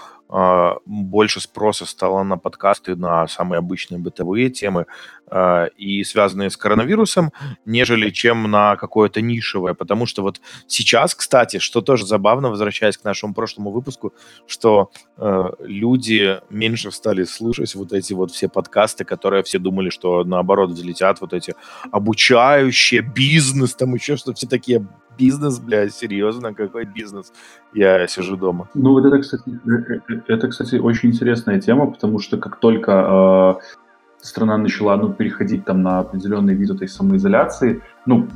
больше спроса стало на подкасты, на самые обычные бытовые темы а, и связанные с коронавирусом, нежели чем на какое-то нишевое. Потому что вот сейчас, кстати, что тоже забавно, возвращаясь к нашему прошлому выпуску, что э, люди меньше стали слушать вот эти вот все подкасты, которые все думали, что наоборот взлетят вот эти обучающие, бизнес, там еще что все такие бизнес, блядь, серьезно, какой бизнес? Я сижу дома. Ну, вот это, кстати, э, э, это, кстати, очень интересная тема, потому что как только э, страна начала, ну, переходить там на определенный вид этой самоизоляции, ну,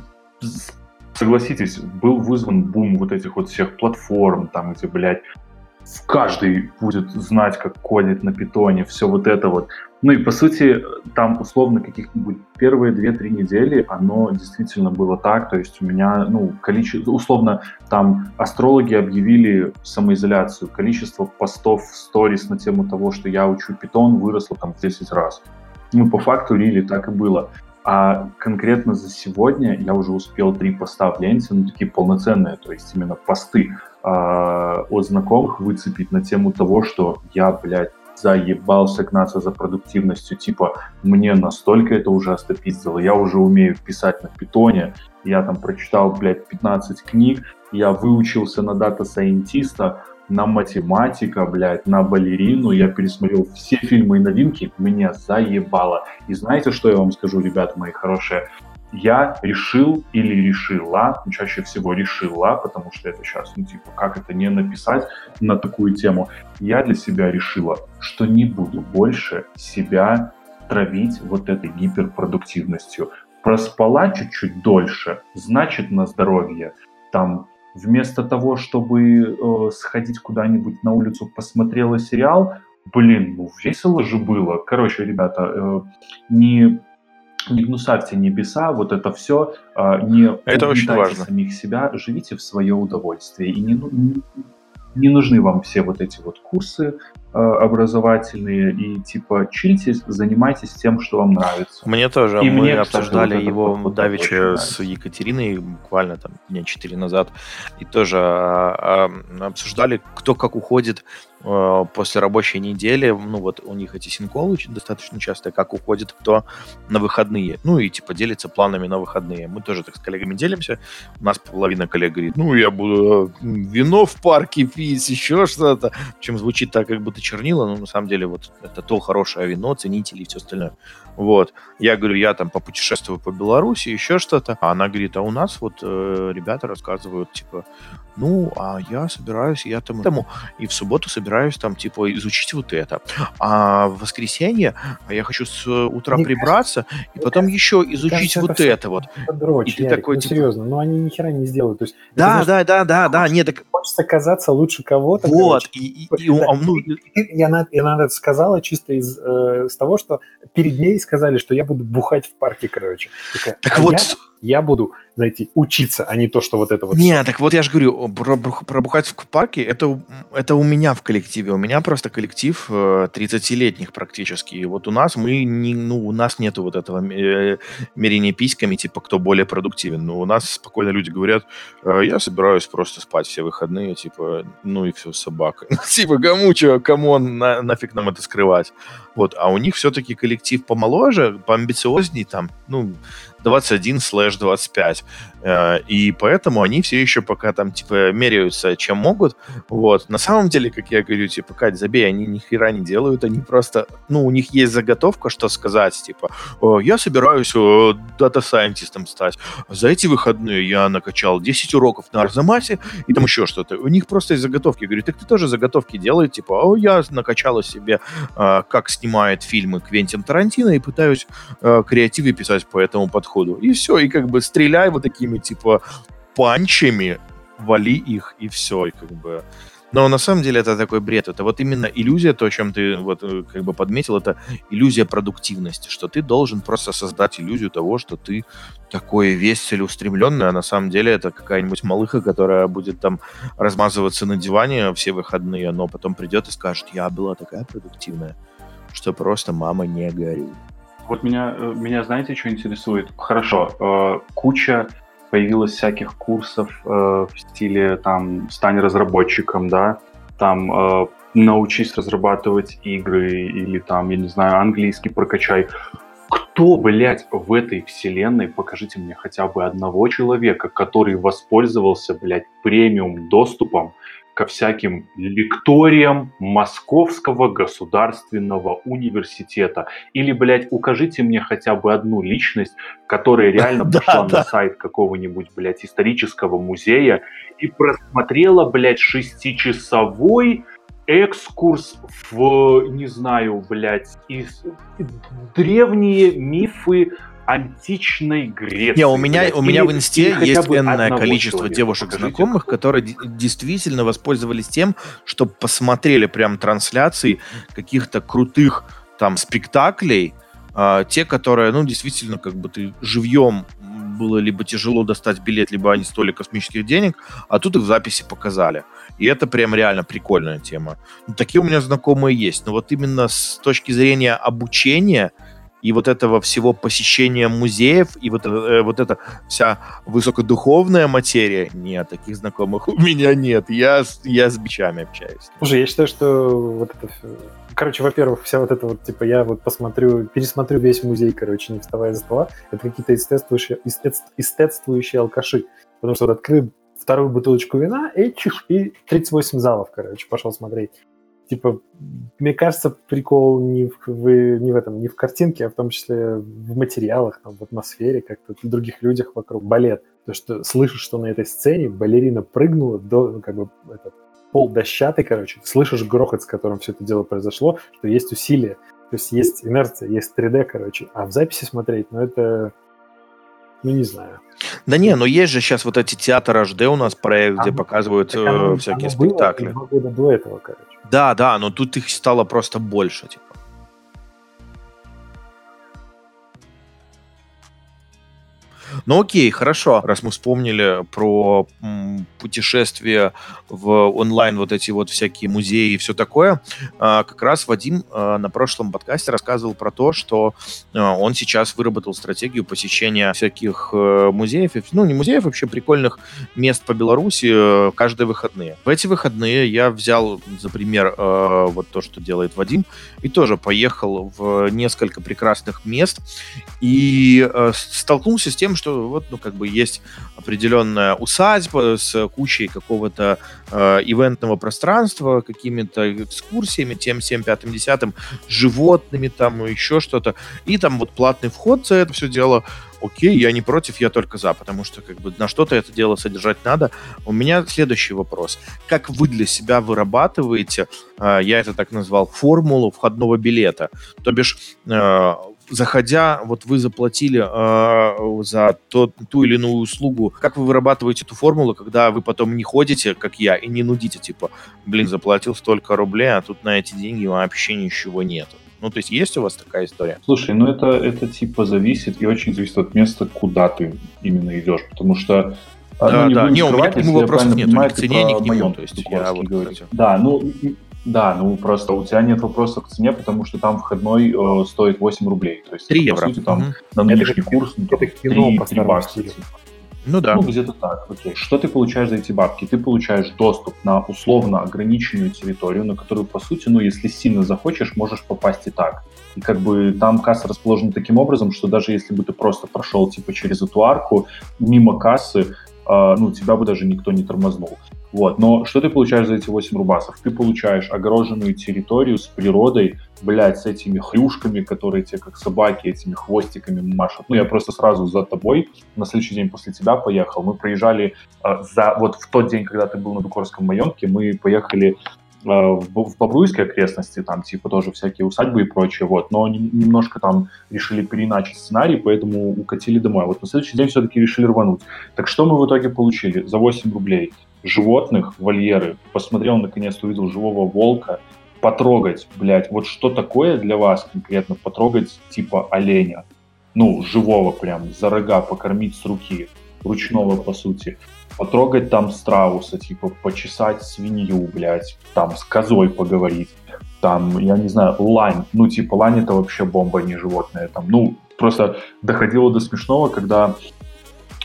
согласитесь, был вызван бум вот этих вот всех платформ, там, где, блядь, каждый будет знать, как кодить на питоне, все вот это вот. Ну и по сути, там условно каких-нибудь первые 2-3 недели оно действительно было так, то есть у меня, ну, количество, условно, там астрологи объявили самоизоляцию, количество постов в сторис на тему того, что я учу питон, выросло там в 10 раз. Ну, по факту, рили так и было. А конкретно за сегодня я уже успел три поста в ленте, ну, такие полноценные, то есть именно посты э, от знакомых выцепить на тему того, что я, блядь, заебался гнаться за продуктивностью, типа, мне настолько это ужасно пиздило, я уже умею писать на питоне, я там прочитал, блядь, 15 книг, я выучился на дата-сайентиста, на математика, блядь, на балерину, я пересмотрел все фильмы и новинки, меня заебало. И знаете, что я вам скажу, ребята мои хорошие? Я решил или решила, ну, чаще всего решила, потому что это сейчас, ну, типа, как это не написать на такую тему, я для себя решила, что не буду больше себя травить вот этой гиперпродуктивностью. Проспала чуть-чуть дольше, значит на здоровье. Там вместо того, чтобы э, сходить куда-нибудь на улицу, посмотрела сериал, блин, ну весело же было. Короче, ребята, э, не не гнусавьте небеса, вот это все, а, не это очень важно. самих себя, живите в свое удовольствие. И не, не, не нужны вам все вот эти вот курсы, образовательные и типа чильтесь, занимайтесь тем, что вам нравится. Мне тоже. И мы мне, обсуждали кстати, его давеча с Екатериной буквально там дня четыре назад. И тоже а, а, обсуждали, кто как уходит Э, после рабочей недели, ну вот у них эти синколы достаточно часто, как уходит кто на выходные. Ну и типа делится планами на выходные. Мы тоже так с коллегами делимся. У нас половина коллег говорит, ну я буду вино в парке пить, еще что-то. Чем звучит так, как будто чернила, но на самом деле вот это то хорошее вино, ценители и все остальное. Вот. Я говорю, я там попутешествую по Беларуси, еще что-то. А она говорит, а у нас вот э, ребята рассказывают, типа, ну, а я собираюсь, я там этому, и в субботу собираюсь там, типа, изучить вот это. А в воскресенье я хочу с утра Мне прибраться, кажется, и потом еще изучить кажется, вот это, это вот. Дрочь, и ты Ярик, такой, ну, типа... серьезно, ну они ни хера не сделают. То есть, да, это, да, да, да, да, нет, так... Хочется казаться лучше кого-то. Вот, короче. и, и, и, да, ну... я, я, я, я это сказала чисто из, э, из того, что перед ней сказали, что я буду бухать в парке, короче. Такая, так а вот... Я, я буду, знаете, учиться, а не то, что вот это вот... Не, так вот я же говорю, про, про бухать в парке, это, это у меня в коллективе. У меня просто коллектив 30-летних э, практически. И вот у нас мы не, ну, у нас нету вот этого э, мерения письками, типа, кто более продуктивен. Но у нас спокойно люди говорят, «Э, я собираюсь просто спать все выходные, типа, ну и все, собака. типа, кому что, кому на, нафиг нам это скрывать? Вот, а у них все-таки коллектив помоложе, поамбициозней, там, ну, 21 слэш 25. Э, и поэтому они все еще пока там, типа, меряются, чем могут. Вот. На самом деле, как я говорю, типа, Кать, забей, они ни хера не делают, они просто, ну, у них есть заготовка, что сказать, типа, я собираюсь дата-сайентистом стать. За эти выходные я накачал 10 уроков на Арзамасе и там еще что-то. У них просто есть заготовки. Я говорю, так ты тоже заготовки делай, типа, о, я накачала себе, э, как снимает фильмы Квентин Тарантино и пытаюсь э, креативы писать по этому подходу. И все, и как бы стреляй вот такими такими, типа, панчами, вали их, и все, и как бы... Но на самом деле это такой бред. Это вот именно иллюзия, то, о чем ты вот э, как бы подметил, это иллюзия продуктивности, что ты должен просто создать иллюзию того, что ты такой весь целеустремленный, а на самом деле это какая-нибудь малыха, которая будет там размазываться на диване все выходные, но потом придет и скажет, я была такая продуктивная, что просто мама не горюй. Вот меня, э, меня знаете, что интересует? Хорошо, э, куча появилось всяких курсов э, в стиле там «стань разработчиком», да, там э, «научись разрабатывать игры» или там, я не знаю, английский прокачай. Кто, блядь, в этой вселенной, покажите мне хотя бы одного человека, который воспользовался, блядь, премиум доступом ко всяким лекториям Московского государственного университета. Или, блядь, укажите мне хотя бы одну личность, которая реально пошла на сайт какого-нибудь, блядь, исторического музея и просмотрела, блядь, шестичасовой экскурс в, не знаю, блядь, из древние мифы античной Греции. Не, у меня, блядь, у меня в инсте есть энное количество девушек Покажите, знакомых, кто... которые действительно воспользовались тем, что посмотрели прям трансляции каких-то крутых там спектаклей, э, те, которые, ну, действительно, как бы ты живьем было либо тяжело достать билет, либо они стоили космических денег, а тут их в записи показали. И это прям реально прикольная тема. Ну, такие у меня знакомые есть. Но вот именно с точки зрения обучения – и вот этого всего посещения музеев, и вот, э, вот эта вся высокодуховная материя, нет, таких знакомых у меня нет. Я, я с бичами общаюсь. Слушай, я считаю, что вот это короче, во-первых, вся вот это вот, типа, я вот посмотрю, пересмотрю весь музей, короче, не вставая за стола, это какие-то эстетствующие, эстетствующие алкаши. Потому что вот открыл вторую бутылочку вина, и, и 38 залов, короче, пошел смотреть типа, мне кажется, прикол не в, в, не в этом, не в картинке, а в том числе в материалах, там, в атмосфере, как-то в других людях вокруг. Балет. То, что слышишь, что на этой сцене балерина прыгнула до, ну, как бы, этот, пол дощатый, короче, слышишь грохот, с которым все это дело произошло, что есть усилие, то есть есть инерция, есть 3D, короче, а в записи смотреть, ну, это, ну, не знаю. Да не, но есть же сейчас вот эти театры HD у нас проект, где показывают оно, э, всякие оно спектакли. Было два года до этого, короче. Да, да, но тут их стало просто больше, типа. Ну окей, хорошо, раз мы вспомнили про путешествия в онлайн, вот эти вот всякие музеи и все такое, а, как раз Вадим а, на прошлом подкасте рассказывал про то, что а, он сейчас выработал стратегию посещения всяких а, музеев, ну не музеев, вообще прикольных мест по Беларуси а, каждые выходные. В эти выходные я взял за пример а, вот то, что делает Вадим, и тоже поехал в несколько прекрасных мест и столкнулся с тем, что вот, ну, как бы есть определенная усадьба с кучей какого-то э, ивентного пространства, какими-то экскурсиями, тем, всем, пятым, десятым, животными там, еще что-то. И там вот платный вход за это все дело окей, я не против, я только за, потому что как бы на что-то это дело содержать надо. У меня следующий вопрос. Как вы для себя вырабатываете, э, я это так назвал, формулу входного билета? То бишь, э, заходя, вот вы заплатили э, за то, ту или иную услугу, как вы вырабатываете эту формулу, когда вы потом не ходите, как я, и не нудите, типа, блин, заплатил столько рублей, а тут на эти деньги вообще ничего нету. Ну, то есть есть у вас такая история? Слушай, ну это, это типа зависит, и очень зависит от места, куда ты именно идешь, потому что а, да, ну, не да. Не, у меня к нему вопросов нет, ни к цене, ни к нему. То есть я вот Да, ну, да, ну просто у тебя нет вопроса к цене, потому что там входной э, стоит 8 рублей. То есть, 3 евро. По сути, там угу. на нынешний это, курс ну, это кино 3, 3 бакса. Ну да. Ну, где-то так, окей. Что ты получаешь за эти бабки? Ты получаешь доступ на условно ограниченную территорию, на которую, по сути, ну, если сильно захочешь, можешь попасть и так. И как бы там касса расположена таким образом, что даже если бы ты просто прошел типа через эту арку, мимо кассы, э, ну, тебя бы даже никто не тормознул. Вот. Но что ты получаешь за эти 8 рубасов? Ты получаешь огороженную территорию с природой, блядь, с этими хрюшками, которые тебе как собаки этими хвостиками машут. Ну, я просто сразу за тобой на следующий день после тебя поехал. Мы проезжали э, за... Вот в тот день, когда ты был на Дукорском майонке, мы поехали э, в, в Бобруйской окрестности, там типа тоже всякие усадьбы и прочее, вот, но немножко там решили переиначить сценарий, поэтому укатили домой. Вот на следующий день все-таки решили рвануть. Так что мы в итоге получили? За 8 рублей животных, вольеры, посмотрел, наконец увидел живого волка, потрогать, блядь, вот что такое для вас конкретно потрогать типа оленя? Ну, живого прям, за рога покормить с руки, ручного по сути. Потрогать там страуса, типа почесать свинью, блядь, там с козой поговорить. Там, я не знаю, лань. Ну, типа, лань это вообще бомба, не животное. Там, ну, просто доходило до смешного, когда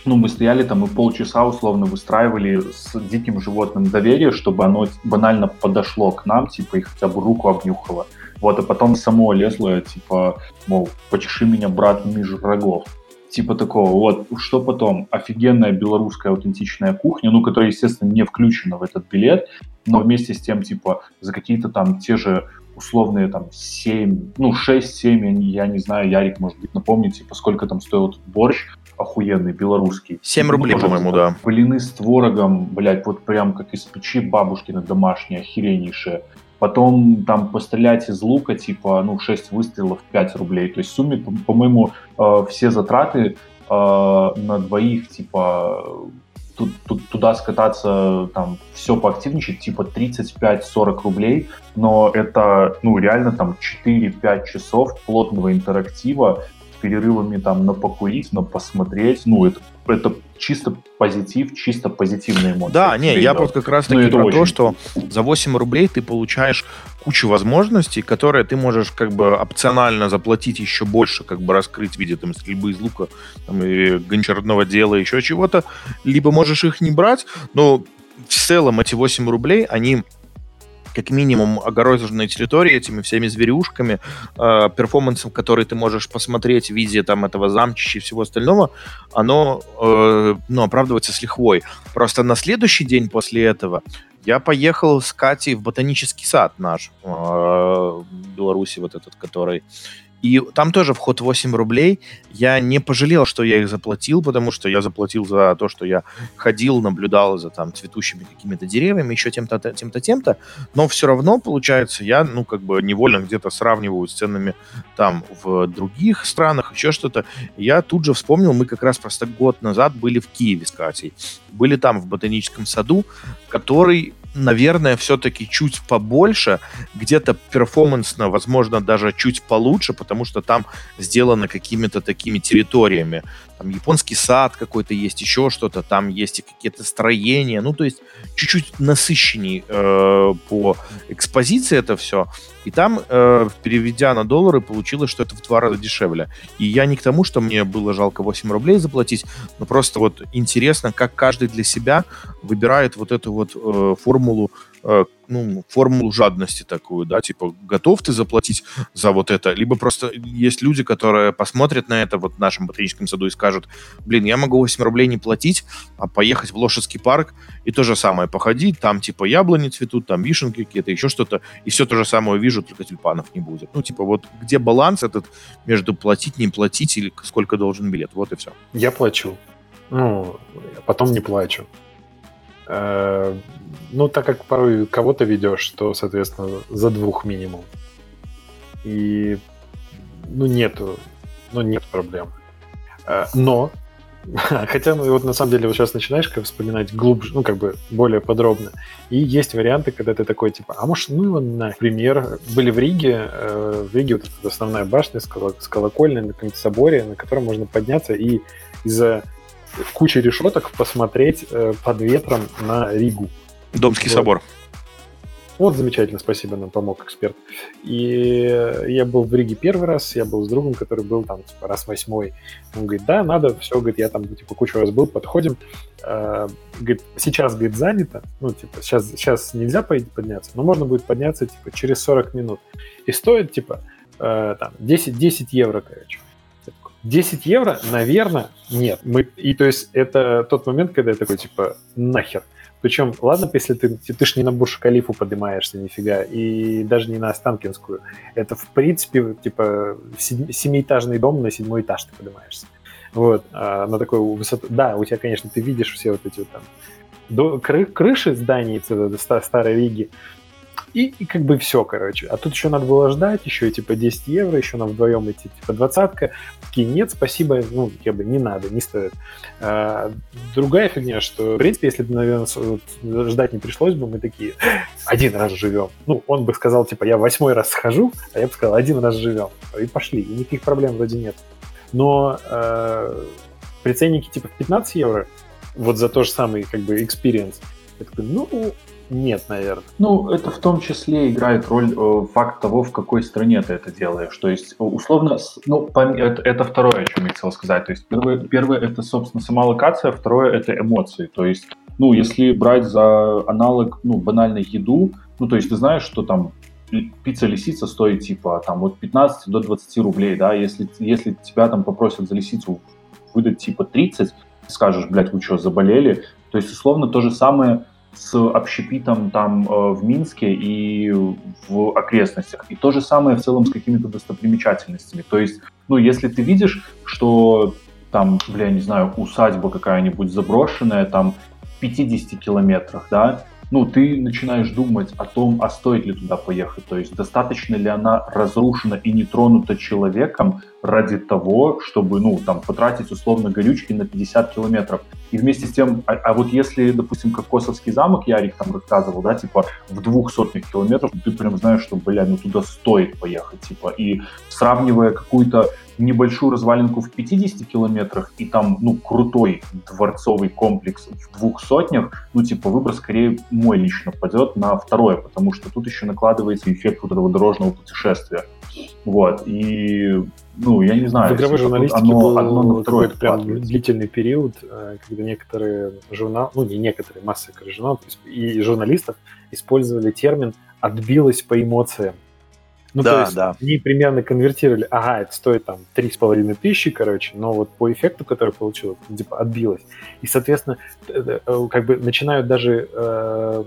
ну, мы стояли там и полчаса условно выстраивали с диким животным доверие, чтобы оно банально подошло к нам, типа, и хотя бы руку обнюхало. Вот, а потом само лезло, типа, мол, почеши меня, брат, меж рогов. Типа такого. Вот, что потом? Офигенная белорусская аутентичная кухня, ну, которая, естественно, не включена в этот билет, но вместе с тем, типа, за какие-то там те же условные там 7, ну 6-7, я не знаю, Ярик, может быть, напомните, сколько там стоил борщ, охуенный, белорусский. 7 рублей, по-моему, да. Блины с творогом, блядь, вот прям как из печи бабушкина домашняя, охереннейшая. Потом там пострелять из лука, типа, ну, 6 выстрелов, 5 рублей. То есть в сумме, по-моему, э, все затраты э, на двоих, типа, туда скататься, там, все поактивничать, типа 35-40 рублей, но это, ну, реально там 4-5 часов плотного интерактива, перерывами там на покурить, на посмотреть. Ну, это, это чисто позитив, чисто позитивные эмоции. Да, не, я вот как раз таки ну, про то, что за 8 рублей ты получаешь кучу возможностей, которые ты можешь как бы опционально заплатить еще больше, как бы раскрыть в виде там стрельбы из лука там, гончарного дела, еще чего-то, либо можешь их не брать, но в целом эти 8 рублей, они как минимум огороженной территории этими всеми зверюшками, э, перформансом, который ты можешь посмотреть в виде там этого замчища и всего остального, оно э, ну, оправдывается с лихвой. Просто на следующий день после этого я поехал с Катей в ботанический сад наш, э, в Беларуси вот этот, который и там тоже вход 8 рублей. Я не пожалел, что я их заплатил, потому что я заплатил за то, что я ходил, наблюдал за там цветущими какими-то деревьями, еще тем-то, тем-то, тем-то. Но все равно, получается, я, ну, как бы невольно где-то сравниваю с ценами там в других странах, еще что-то. Я тут же вспомнил, мы как раз просто год назад были в Киеве с Катей. Были там в ботаническом саду, который наверное, все-таки чуть побольше, где-то перформансно, возможно, даже чуть получше, потому что там сделано какими-то такими территориями. Там японский сад какой-то есть, еще что-то, там есть и какие-то строения, ну, то есть чуть-чуть насыщенней э, по экспозиции это все. И там, э, переведя на доллары, получилось, что это в два раза дешевле. И я не к тому, что мне было жалко 8 рублей заплатить, но просто вот интересно, как каждый для себя выбирает вот эту вот э, формулу Э, ну, формулу жадности такую, да, типа, готов ты заплатить за вот это, либо просто есть люди, которые посмотрят на это вот в нашем ботаническом саду и скажут, блин, я могу 8 рублей не платить, а поехать в Лошадский парк и то же самое походить, там типа яблони цветут, там вишенки какие-то, еще что-то, и все то же самое вижу, только тюльпанов не будет. Ну, типа, вот где баланс этот между платить, не платить или сколько должен билет, вот и все. Я плачу. Ну, потом не плачу. Э, ну, так как порой кого-то ведешь, то, соответственно, за двух минимум. И, ну, нету, ну, нет проблем. Э, но, хотя, ну, вот на самом деле, вот сейчас начинаешь вспоминать глубже, ну, как бы более подробно, и есть варианты, когда ты такой, типа, а может, ну, например, были в Риге, э, в Риге вот эта основная башня с колокольной на каком-то соборе, на котором можно подняться и из-за куча решеток посмотреть э, под ветром на Ригу. Домский вот. собор. Вот замечательно, спасибо, нам помог эксперт. И я был в Риге первый раз, я был с другом, который был там типа, раз восьмой. Он говорит, да, надо, все, говорит, я там типа кучу раз был, подходим. Э, говорит, сейчас, говорит, занято, ну, типа, сейчас, сейчас нельзя подняться, но можно будет подняться, типа, через 40 минут. И стоит, типа, э, там, 10, 10 евро, короче. 10 евро, наверное, нет. Мы, и то есть это тот момент, когда я такой, типа, нахер. Причем, ладно, если ты, ты ж не на Бурж-Калифу поднимаешься нифига, и даже не на Останкинскую. Это, в принципе, типа, семиэтажный дом, на седьмой этаж ты поднимаешься. Вот, а на такую высоту. Да, у тебя, конечно, ты видишь все вот эти вот там до, кры, крыши зданий старой Риги, и, и как бы все, короче. А тут еще надо было ждать, еще типа 10 евро, еще нам вдвоем идти, типа двадцатка. Такие, нет, спасибо, ну, как бы не надо, не стоит. А, другая фигня, что, в принципе, если бы, наверное, ждать не пришлось бы, мы такие, один раз живем. Ну, он бы сказал, типа, я восьмой раз схожу, а я бы сказал, один раз живем. И пошли, и никаких проблем вроде нет. Но э, при ценнике типа в 15 евро, вот за то же самый, как бы, experience, я такой, ну, нет, наверное. Ну, это в том числе играет роль э, факт того, в какой стране ты это делаешь. То есть, э, условно, ну, это, это второе, о чем я хотел сказать. То есть, первое, первое это, собственно, сама локация, второе это эмоции. То есть, ну, если брать за аналог, ну, банальной еду, ну, то есть, ты знаешь, что там пицца лисица стоит типа там от 15 до 20 рублей, да, если, если тебя там попросят за лисицу выдать типа 30, скажешь, блядь, вы что, заболели? То есть, условно, то же самое с общепитом там э, в Минске и в окрестностях. И то же самое в целом с какими-то достопримечательностями. То есть, ну, если ты видишь, что там, бля, не знаю, усадьба какая-нибудь заброшенная, там, в 50 километрах, да, ну, ты начинаешь думать о том, а стоит ли туда поехать, то есть достаточно ли она разрушена и не тронута человеком ради того, чтобы, ну, там, потратить условно горючки на 50 километров. И вместе с тем, а, а вот если, допустим, как Косовский замок, Ярик там рассказывал, да, типа, в двух сотнях километров, ты прям знаешь, что, бля, ну, туда стоит поехать, типа, и сравнивая какую-то небольшую развалинку в 50 километрах и там, ну, крутой дворцовый комплекс в двух сотнях, ну, типа, выбор скорее мой лично пойдет на второе, потому что тут еще накладывается эффект вот этого дорожного путешествия. Вот, и, ну, я не знаю. В игровой журналистике оно, был одно на второе прям длительный период, э, когда некоторые журналы, ну, не некоторые, масса журналов и журналистов использовали термин «отбилось по эмоциям». Ну, да, то есть да. они примерно конвертировали, ага, это стоит там три с половиной тысячи, короче, но вот по эффекту, который получил, типа отбилось. И, соответственно, э, как бы начинают даже э,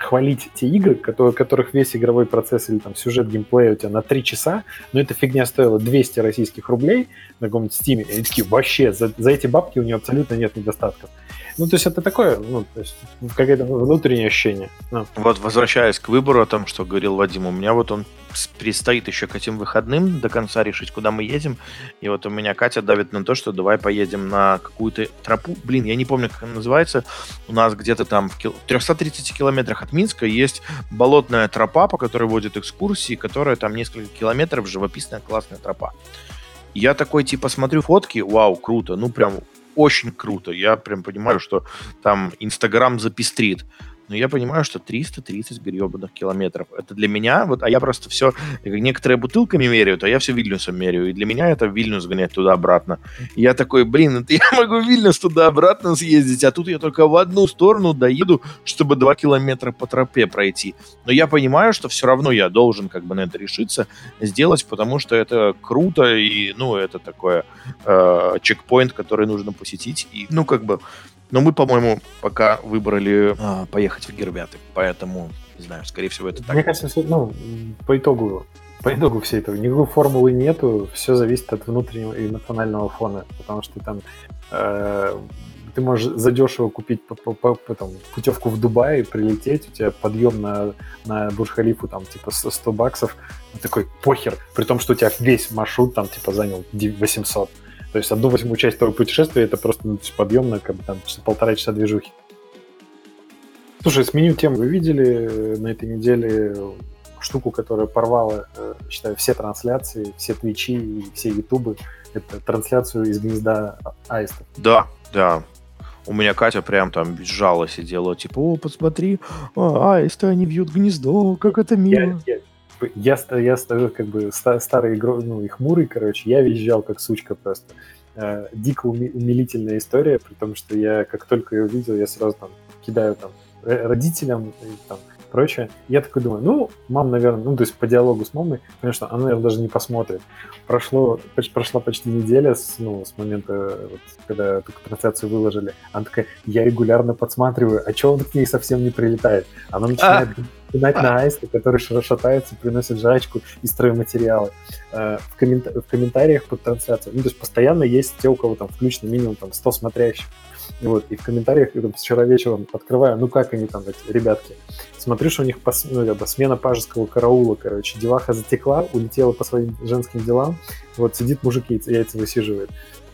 хвалить те игры, которые, которых весь игровой процесс или там сюжет геймплея у тебя на 3 часа, но эта фигня стоила 200 российских рублей на каком-нибудь Steam, и они такие, вообще, за, за эти бабки у нее абсолютно нет недостатков. Ну, то есть это такое, ну, то есть какое-то внутреннее ощущение. Ну. Вот, возвращаясь к выбору о том, что говорил Вадим, у меня вот он предстоит еще к этим выходным до конца решить, куда мы едем. И вот у меня Катя давит на то, что давай поедем на какую-то тропу. Блин, я не помню, как она называется. У нас где-то там в 330 километрах от Минска есть болотная тропа, по которой водят экскурсии, которая там несколько километров, живописная классная тропа. Я такой, типа, смотрю фотки, вау, круто, ну, прям очень круто. Я прям понимаю, что там Инстаграм запестрит но я понимаю, что 330 гребаных километров. Это для меня, вот, а я просто все, некоторые бутылками меряют, а я все Вильнюсом меряю. И для меня это Вильнюс гонять туда-обратно. И я такой, блин, это я могу Вильнюс туда-обратно съездить, а тут я только в одну сторону доеду, чтобы 2 километра по тропе пройти. Но я понимаю, что все равно я должен как бы на это решиться сделать, потому что это круто, и, ну, это такое э, чекпоинт, который нужно посетить. И, ну, как бы но мы, по-моему, пока выбрали а, поехать в Гербяты, поэтому, не знаю, скорее всего, это так. Мне кажется, все, ну, по итогу, по итогу всей этого. Никакой формулы нету, все зависит от внутреннего и эмоционального фона, потому что там э, ты можешь задешево купить по, по, по, по, там, путевку в Дубай, прилететь, у тебя подъем на, на Бурж-Халифу там типа 100 баксов, такой похер, при том, что у тебя весь маршрут там типа занял 800. То есть одну восьмую часть твоего путешествия это просто ну, подъемно, как бы там полтора часа движухи. Слушай, сменю тему. Вы видели на этой неделе штуку, которая порвала, э, считаю, все трансляции, все твичи и все ютубы. Это трансляцию из гнезда аистов. Да, да. У меня Катя прям там бежала, сидела, типа, о, посмотри, а, аисты, они вьют гнездо, как это мило. Я, я, я, я стою как бы старый игрок, ну и хмурый, короче, я визжал как сучка просто. Э, дико умилительная история, при том, что я как только ее увидел, я сразу там кидаю там родителям и там прочее. Я такой думаю, ну, мам, наверное, ну, то есть по диалогу с мамой, конечно, она, наверное, даже не посмотрит. Прошло, прошла почти неделя с, ну, с момента, вот, когда только трансляцию выложили. Она такая, я регулярно подсматриваю, а что он к ней совсем не прилетает? Она начинает гнать на аиста, который шатается, приносит жрачку и стройматериалы. Э, в, коммент... в комментариях под трансляцией, ну, то есть постоянно есть те, у кого там включено минимум там 100 смотрящих. Вот, и в комментариях я там, вчера вечером открываю, ну как они там, эти ребятки. Смотрю, что у них пос, ну, это, смена пажеского караула, короче. Деваха затекла, улетела по своим женским делам. Вот сидит мужик яйца, яйца высиживает.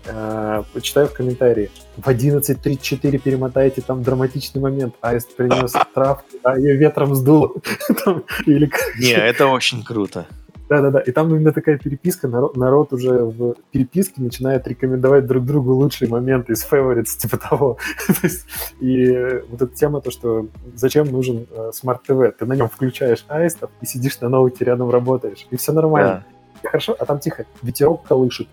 Э, почитаю в комментарии. В 11.34 перемотайте, там драматичный момент. Аист принес травку, а ее ветром сдул. Не, это очень круто. Да-да-да, и там именно такая переписка, народ, народ уже в переписке начинает рекомендовать друг другу лучшие моменты из favorites, типа того. и вот эта тема, то, что зачем нужен э, Smart TV, ты на нем включаешь аистов и сидишь на ноуте рядом работаешь, и все нормально. Да. Хорошо, а там тихо, ветерок колышет,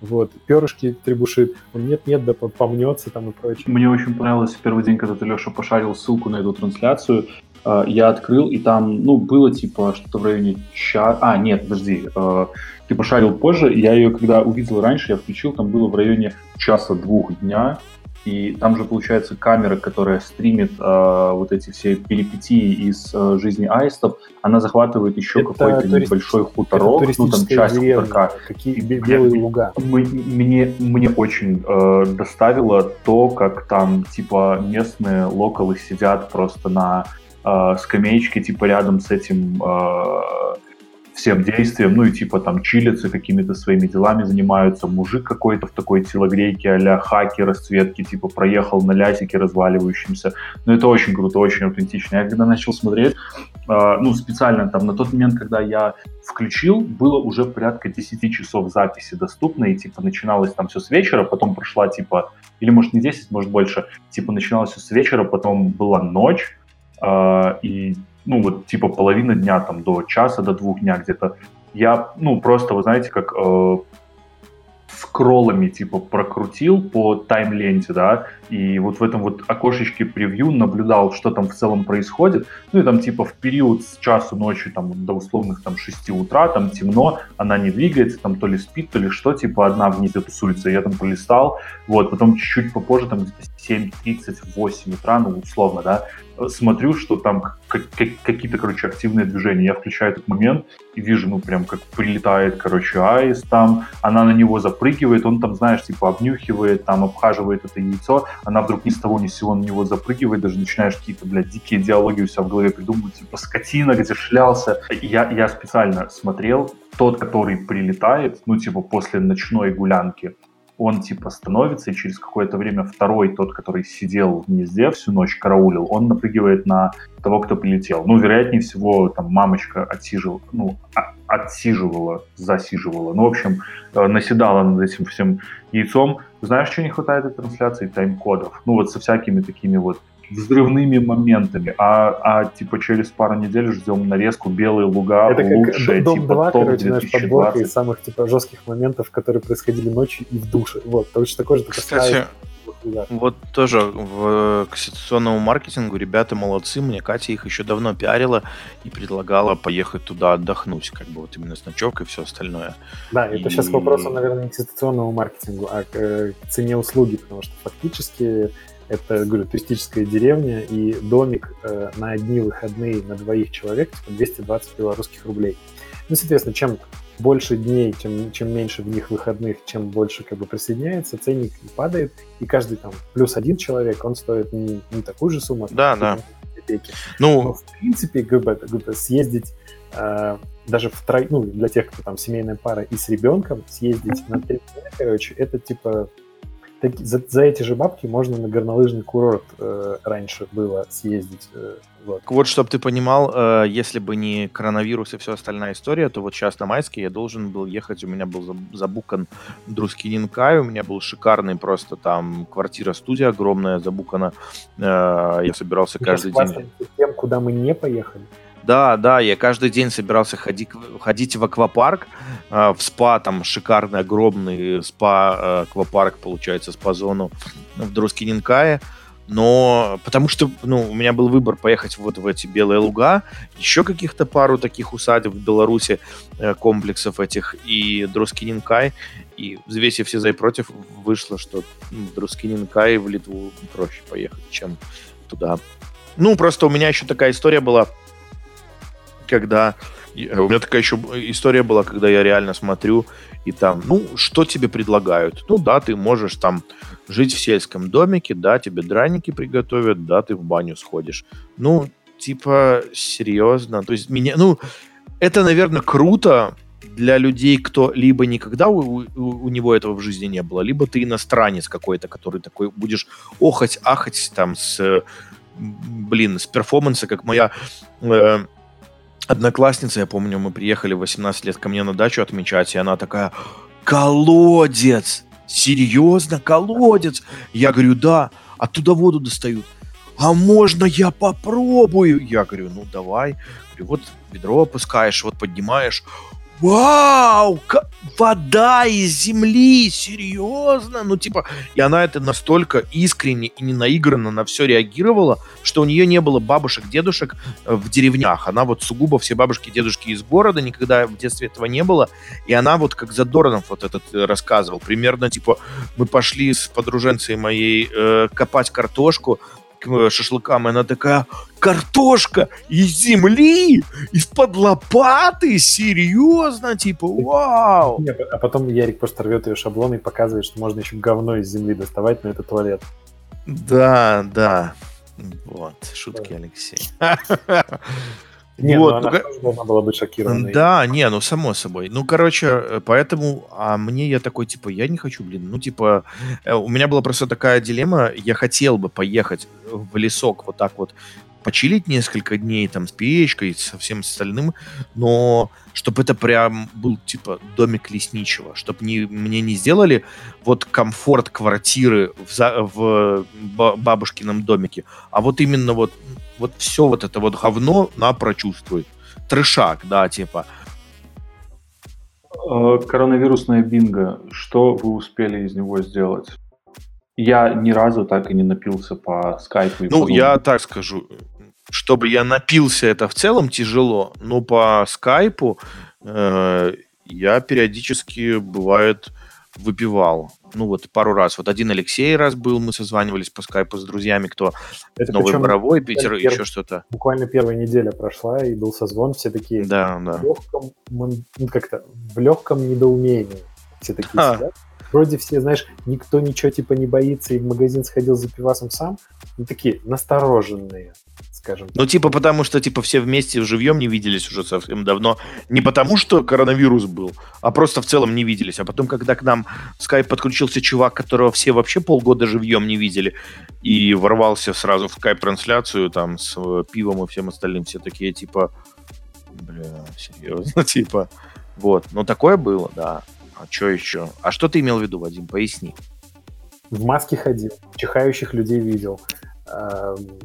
вот, перышки требушит, он нет-нет, да помнется там и прочее. Мне очень понравилось первый день, когда ты, Леша, пошарил ссылку на эту трансляцию, Э, я открыл, и там, ну, было типа что-то в районе часа... А, нет, подожди, э, ты пошарил позже, я ее, когда увидел раньше, я включил, там было в районе часа-двух дня, и там же получается камера, которая стримит э, вот эти все перипетии из э, жизни аистов, она захватывает еще какой-то турист... небольшой хуторок, ну там часть деревня, хуторка. Какие белые луга. Мне, мне очень э, доставило то, как там типа местные локалы сидят просто на э, скамеечки типа рядом с этим э, всем действием, ну и типа там чилятся, какими-то своими делами занимаются. Мужик какой-то в такой телогрейке а-ля хаки, расцветки, типа проехал на лясике разваливающемся. Ну это очень круто, очень аутентично. Я когда начал смотреть, э, ну специально там на тот момент, когда я включил, было уже порядка 10 часов записи доступно, и типа начиналось там все с вечера, потом прошла типа, или может не 10, может больше, типа начиналось все с вечера, потом была ночь, а, и, ну, вот, типа, половина дня, там, до часа, до двух дня где-то, я, ну, просто, вы знаете, как э, скроллами, типа, прокрутил по таймленте, да, и вот в этом вот окошечке превью наблюдал, что там в целом происходит, ну, и там, типа, в период с часу ночи, там, до условных, там, 6 утра, там, темно, она не двигается, там, то ли спит, то ли что, типа, одна вниз тусуется, я там полистал, вот, потом чуть-чуть попозже, там, где-то 7.38 утра, ну, условно, да, смотрю, что там какие-то, короче, активные движения. Я включаю этот момент и вижу, ну, прям как прилетает, короче, аист там, она на него запрыгивает, он там, знаешь, типа обнюхивает, там обхаживает это яйцо, она вдруг ни с того ни с сего на него запрыгивает, даже начинаешь какие-то, блядь, дикие диалоги у себя в голове придумывать, типа, скотина, где шлялся. Я, я специально смотрел, тот, который прилетает, ну, типа, после ночной гулянки, он типа становится, и через какое-то время второй, тот, который сидел в гнезде всю ночь, караулил, он напрыгивает на того, кто прилетел. Ну, вероятнее всего, там, мамочка отсиживала, ну, а, отсиживала, засиживала. Ну, в общем, э, наседала над этим всем яйцом. Знаешь, что не хватает этой трансляции? Тайм-кодов. Ну, вот со всякими такими вот взрывными моментами, а, а типа через пару недель ждем нарезку «Белые луга» Это лучшее, как Дом типа 2, топ короче, знаешь, 2020. подборка из самых типа жестких моментов, которые происходили ночью и в душе. Вот, точно такой же. только Кстати, лугах. Вот тоже в, к ситуационному маркетингу ребята молодцы. Мне Катя их еще давно пиарила и предлагала поехать туда отдохнуть, как бы вот именно с ночевкой и все остальное. Да, это сейчас И- вопрос, наверное, не к ситуационному маркетингу, а к, э, к цене услуги, потому что фактически это, говорю, туристическая деревня, и домик э, на одни выходные на двоих человек типа 220 белорусских рублей. Ну, соответственно, чем больше дней, чем, чем меньше в них выходных, чем больше как бы присоединяется, ценник падает, и каждый там плюс один человек, он стоит не, не такую же сумму, а Да, да. копейки. Но, Ну, в принципе, как бы съездить э, даже в трой... ну, для тех, кто там семейная пара и с ребенком, съездить на три дня, короче, это типа таки- за, за эти же бабки можно на горнолыжный курорт э, раньше было съездить. э, вот. вот, чтобы ты понимал, э, если бы не коронавирус и все остальная история, то вот сейчас на майске я должен был ехать, у меня был заб- забукан Друскининкай, у меня был шикарный просто там квартира-студия огромная забукана. Э, я собирался каждый день. тем, куда мы не поехали. Да, да, я каждый день собирался ходить, ходить в аквапарк, э, в спа, там шикарный, огромный спа-аквапарк, получается, спа-зону в Друскининкае. Но потому что, ну, у меня был выбор поехать вот в эти белые луга, еще каких-то пару таких усадеб в Беларуси, э, комплексов этих, и Друскининкай. И взвесив все за и против, вышло, что в Друскининкай в Литву проще поехать, чем туда. Ну, просто у меня еще такая история была, когда... э, У меня такая еще история была, когда я реально смотрю, и там, ну, что тебе предлагают? Ну, да, ты можешь там жить в сельском домике, да, тебе драники приготовят, да, ты в баню сходишь. Ну, типа, серьезно. То есть меня, ну, это, наверное, круто для людей, кто либо никогда у, у- у него этого в жизни не было, либо ты иностранец какой-то, который такой будешь охать, ахать там с, блин, с перформанса, как моя э, одноклассница, я помню, мы приехали в 18 лет ко мне на дачу отмечать, и она такая, колодец, серьезно, колодец? Я говорю, да, оттуда воду достают. А можно я попробую? Я говорю, ну давай. Говорю, вот ведро опускаешь, вот поднимаешь. Вау! Вода из земли! Серьезно? Ну, типа, и она это настолько искренне и не наигранно на все реагировала, что у нее не было бабушек, дедушек э, в деревнях. Она вот сугубо все бабушки, дедушки из города, никогда в детстве этого не было. И она вот как Задорнов вот этот э, рассказывал. Примерно, типа, мы пошли с подруженцей моей э, копать картошку шашлыкам, и она такая, картошка из земли, из-под лопаты, серьезно, типа, вау. А потом Ярик просто рвет ее шаблон и показывает, что можно еще говно из земли доставать, но это туалет. Да, да. Вот, шутки, Алексей. Не, Вот, ну она ну, должна была быть шокирована. Да, не, ну само собой. Ну, короче, э, поэтому, а мне я такой, типа, я не хочу, блин, ну, типа, э, у меня была просто такая дилемма, я хотел бы поехать в лесок вот так вот, почилить несколько дней там с печкой, со всем остальным, но чтобы это прям был, типа, домик лесничего, чтобы не, мне не сделали вот комфорт квартиры в, за- в ба- бабушкином домике, а вот именно вот, вот все вот это вот говно на прочувствуй трешак, да, типа. Э, Коронавирусная бинго. Что вы успели из него сделать? Я ни разу так и не напился по скайпу. Ну, я так скажу, чтобы я напился, это в целом тяжело, но по скайпу э, я периодически, бывает, выпивал. Ну, вот пару раз. Вот один Алексей раз был, мы созванивались по скайпу с друзьями, кто Это Новый Боровой, Питер, первый- еще что-то. буквально первая неделя прошла, и был созвон, все такие Да, да. в легком, ну, как-то в легком недоумении. Все такие А. сидят. Вроде все, знаешь, никто ничего типа не боится, и в магазин сходил за пивасом сам. Ну, такие настороженные, скажем. Ну, типа, потому что, типа, все вместе живьем не виделись уже совсем давно. Не потому, что коронавирус был, а просто в целом не виделись. А потом, когда к нам в скайп подключился чувак, которого все вообще полгода живьем не видели, и ворвался сразу в скайп-трансляцию там с э, пивом и всем остальным, все такие, типа, Бля, серьезно, типа. Вот, ну такое было, да. А что еще? А что ты имел в виду, Вадим? Поясни. В маске ходил, чихающих людей видел. Эм,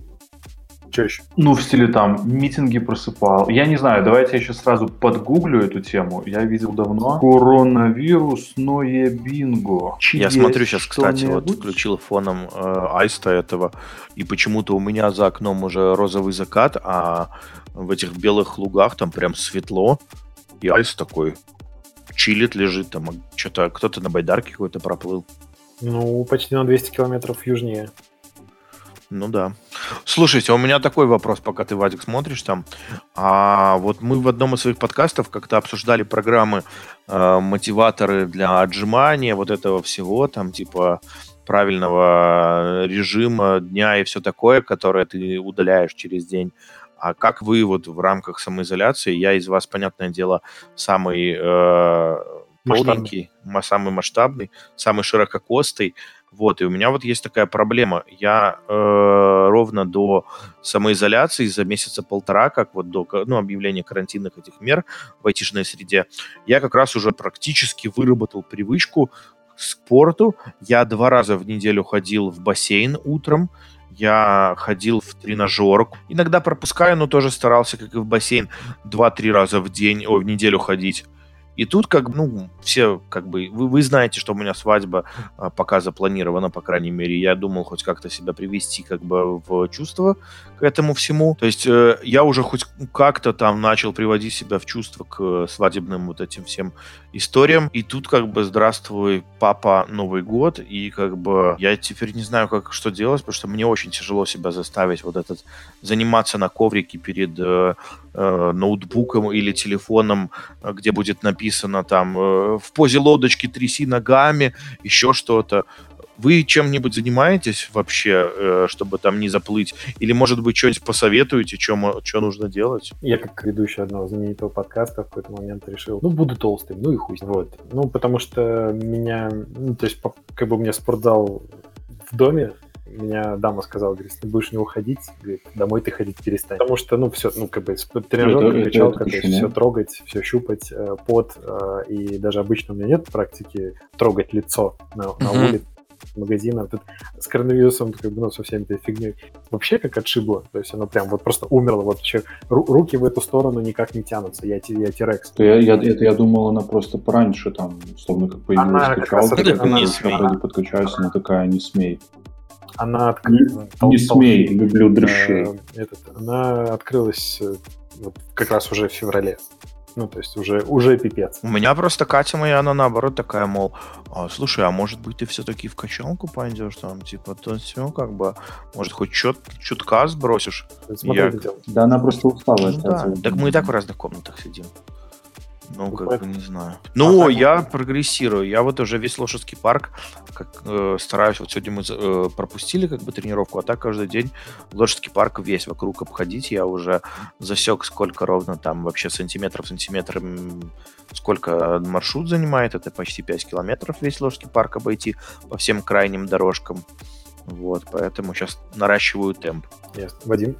что еще? Ну, в стиле там митинги просыпал. Я не знаю, давайте я еще сразу подгуглю эту тему. Я видел давно. Коронавирусное бинго. Я смотрю сейчас, кстати, вот включил фоном э, Айста этого, и почему-то у меня за окном уже розовый закат, а в этих белых лугах там прям светло. И Айс такой чилит, лежит там. А Что-то кто-то на байдарке какой-то проплыл. Ну, почти на 200 километров южнее. Ну да. Слушайте, у меня такой вопрос, пока ты, Вадик, смотришь там. А вот мы в одном из своих подкастов как-то обсуждали программы э, мотиваторы для отжимания, вот этого всего, там типа правильного режима дня и все такое, которое ты удаляешь через день. А как вы вот в рамках самоизоляции, я из вас, понятное дело, самый э, полненький, самый масштабный, самый ширококостый, вот, и у меня вот есть такая проблема. Я э, ровно до самоизоляции за месяца полтора, как вот до ну, объявления карантинных этих мер в айтишной среде, я как раз уже практически выработал привычку к спорту. Я два раза в неделю ходил в бассейн утром, я ходил в тренажер. Иногда пропускаю, но тоже старался, как и в бассейн, два-три раза в день, о, в неделю ходить. И тут как ну, все как бы, вы, вы знаете, что у меня свадьба а, пока запланирована, по крайней мере, я думал хоть как-то себя привести как бы в чувство к этому всему. То есть э, я уже хоть как-то там начал приводить себя в чувство к свадебным вот этим всем историям. И тут как бы здравствуй, папа, Новый год, и как бы я теперь не знаю, как что делать, потому что мне очень тяжело себя заставить вот этот заниматься на коврике перед э, э, ноутбуком или телефоном, где будет написано там э, в позе лодочки тряси ногами, еще что-то. Вы чем-нибудь занимаетесь вообще, э, чтобы там не заплыть? Или, может быть, что-нибудь посоветуете, что, что нужно делать? Я, как ведущий одного знаменитого подкаста, в какой-то момент решил, ну, буду толстым, ну и хуй. Вот. Ну, потому что меня, ну, то есть, как бы у меня спортзал в доме, меня дама сказала, говорит, ты будешь не уходить, говорит, домой ты ходить перестань. Потому что, ну, все, ну, как бы, тренажерка, качалка, то есть все трогать, все щупать, э, пот, э, и даже обычно у меня нет практики трогать лицо на, на улице, магазина. Тут с коронавирусом, как бы, ну, со всеми этой фигней вообще как отшибло. То есть оно прям вот просто умерло. Вот вообще руки в эту сторону никак не тянутся. Я, я Тирекс. Я, я, это я думал, она просто пораньше там, условно, как появилась она качалка. Как она, она, вроде подключаюсь, она такая, не смей. Она открылась. Не, не смей, люблю дрыщей. Э, этот, она открылась э, вот, как раз уже в феврале. Ну, то есть уже, уже пипец. У меня просто Катя моя, она наоборот такая, мол, а, слушай, а может быть ты все-таки в качалку пойдешь там, типа, то все, как бы, может хоть чет, чутка сбросишь? Я... Да она просто устала. Ну, да. Так мы и так в разных комнатах сидим. Ну, как бы не знаю. Ну, а я так... прогрессирую. Я вот уже весь лошадский парк как, э, стараюсь. Вот сегодня мы э, пропустили как бы тренировку, а так каждый день лошадский парк весь вокруг обходить. Я уже засек, сколько ровно там вообще сантиметров сантиметром, сколько маршрут занимает. Это почти 5 километров весь лошадский парк обойти по всем крайним дорожкам. Вот, поэтому сейчас наращиваю темп. Yes. Вадим?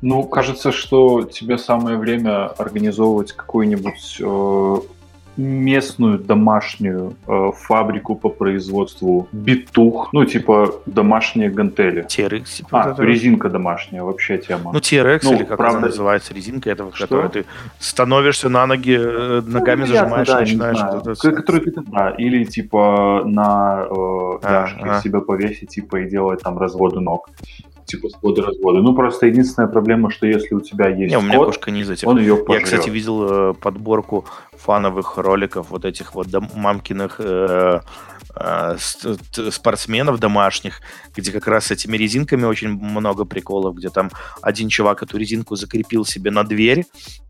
Ну, кажется, что тебе самое время организовывать какую-нибудь э, местную домашнюю э, фабрику по производству битух, ну, типа домашние гантели. TRX. Типа, а, это... резинка домашняя, вообще тема. Ну, TRX, ну, или как правда... она называется, резинка, это в которой ты становишься на ноги, э, ну, ногами ну, зажимаешь, да, начинаешь... Это... Который ты, да, или типа на э, а, а. себя повесить, типа, и делать там разводы ног типа своды разводы. Ну, просто единственная проблема, что если у тебя есть Не, у меня код, кошка не из этих. Он ее пожрет. Я, кстати, видел э, подборку фановых роликов вот этих вот мамкиных э, э, спортсменов домашних, где как раз с этими резинками очень много приколов, где там один чувак эту резинку закрепил себе на дверь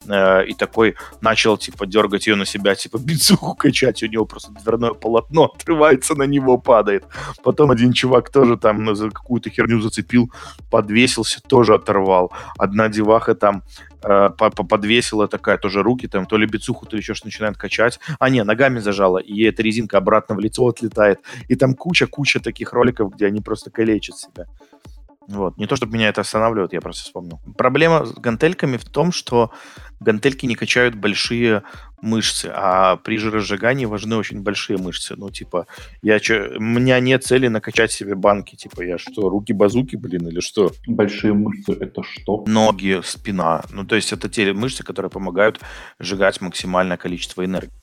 э, и такой начал, типа, дергать ее на себя, типа, бицуху качать, у него просто дверное полотно отрывается, на него падает. Потом один чувак тоже там за какую-то херню зацепил, подвесился, тоже оторвал. Одна деваха там э, подвесила такая, тоже руки там, то ли бицуху, то ли еще что начинает качать. А, не, ногами зажала, и эта резинка обратно в лицо отлетает. И там куча-куча таких роликов, где они просто калечат себя. Вот. Не то, чтобы меня это останавливает, я просто вспомнил. Проблема с гантельками в том, что гантельки не качают большие мышцы, а при жиросжигании важны очень большие мышцы. Ну, типа, я чё, у меня нет цели накачать себе банки. Типа, я что, руки-базуки, блин, или что? Большие мышцы — это что? Ноги, спина. Ну, то есть это те мышцы, которые помогают сжигать максимальное количество энергии.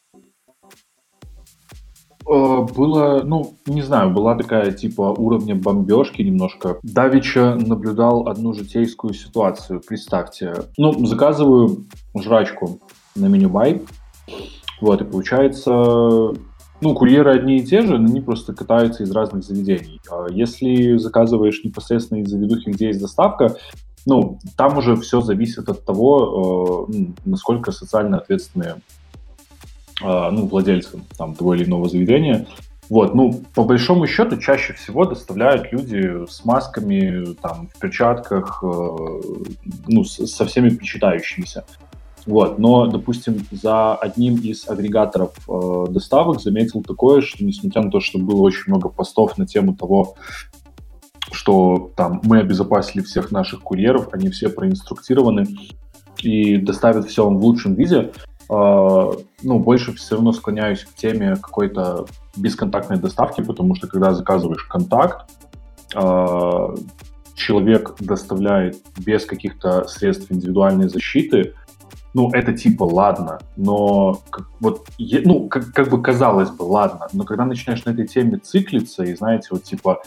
Э, было, ну, не знаю, была такая типа уровня бомбежки немножко. Давича наблюдал одну житейскую ситуацию. Представьте, ну, заказываю жрачку на меню-бай, вот, и получается, ну, курьеры одни и те же, но они просто катаются из разных заведений. А если заказываешь непосредственно из заведухи, где есть доставка, ну, там уже все зависит от того, э, насколько социально ответственные ну, владельцам там, того или иного заведения. Вот, ну, по большому счету, чаще всего доставляют люди с масками, там, в перчатках, э, ну, с, со всеми причитающимися. Вот, но, допустим, за одним из агрегаторов э, доставок заметил такое, что, несмотря на то, что было очень много постов на тему того, что там мы обезопасили всех наших курьеров, они все проинструктированы и доставят все вам в лучшем виде, а, ну, больше все равно склоняюсь к теме какой-то бесконтактной доставки, потому что когда заказываешь контакт, а, человек доставляет без каких-то средств индивидуальной защиты, ну, это типа ладно, но вот, ну, как, как бы казалось бы, ладно, но когда начинаешь на этой теме циклиться и, знаете, вот типа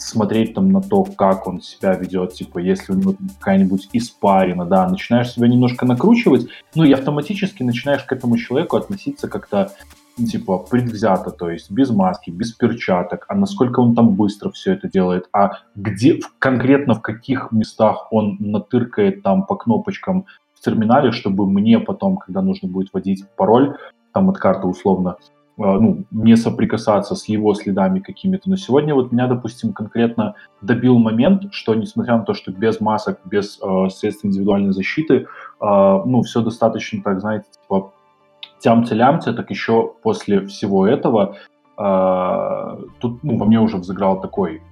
смотреть там на то, как он себя ведет, типа, если у него какая-нибудь испарина, да, начинаешь себя немножко накручивать, ну и автоматически начинаешь к этому человеку относиться как-то типа предвзято, то есть без маски, без перчаток, а насколько он там быстро все это делает, а где конкретно в каких местах он натыркает там по кнопочкам в терминале, чтобы мне потом, когда нужно будет вводить пароль там от карты условно, ну, не соприкасаться с его следами какими-то. Но сегодня вот меня, допустим, конкретно добил момент, что несмотря на то, что без масок, без э, средств индивидуальной защиты, э, ну, все достаточно, так знаете, типа тямте-лямте, так еще после всего этого э, тут ну, во мне уже взыграл такой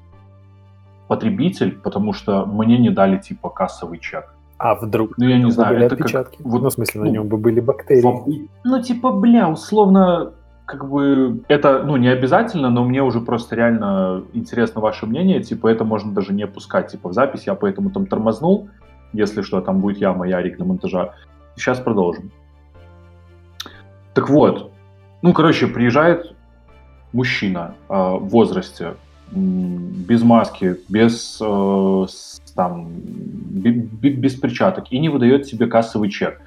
потребитель, потому что мне не дали типа кассовый чек. А вдруг? Ну, я не знаю. Были это отпечатки. Как, вот, ну, в смысле, ну, на нем бы были бактерии. Ну, типа, бля, условно, как бы это, ну, не обязательно, но мне уже просто реально интересно ваше мнение, типа, это можно даже не пускать, типа, в запись, я поэтому там тормознул, если что, там будет яма, Ярик на монтажа. Сейчас продолжим. Так вот, ну, короче, приезжает мужчина э, в возрасте, без маски, без, э, там, без перчаток, и не выдает себе кассовый чек.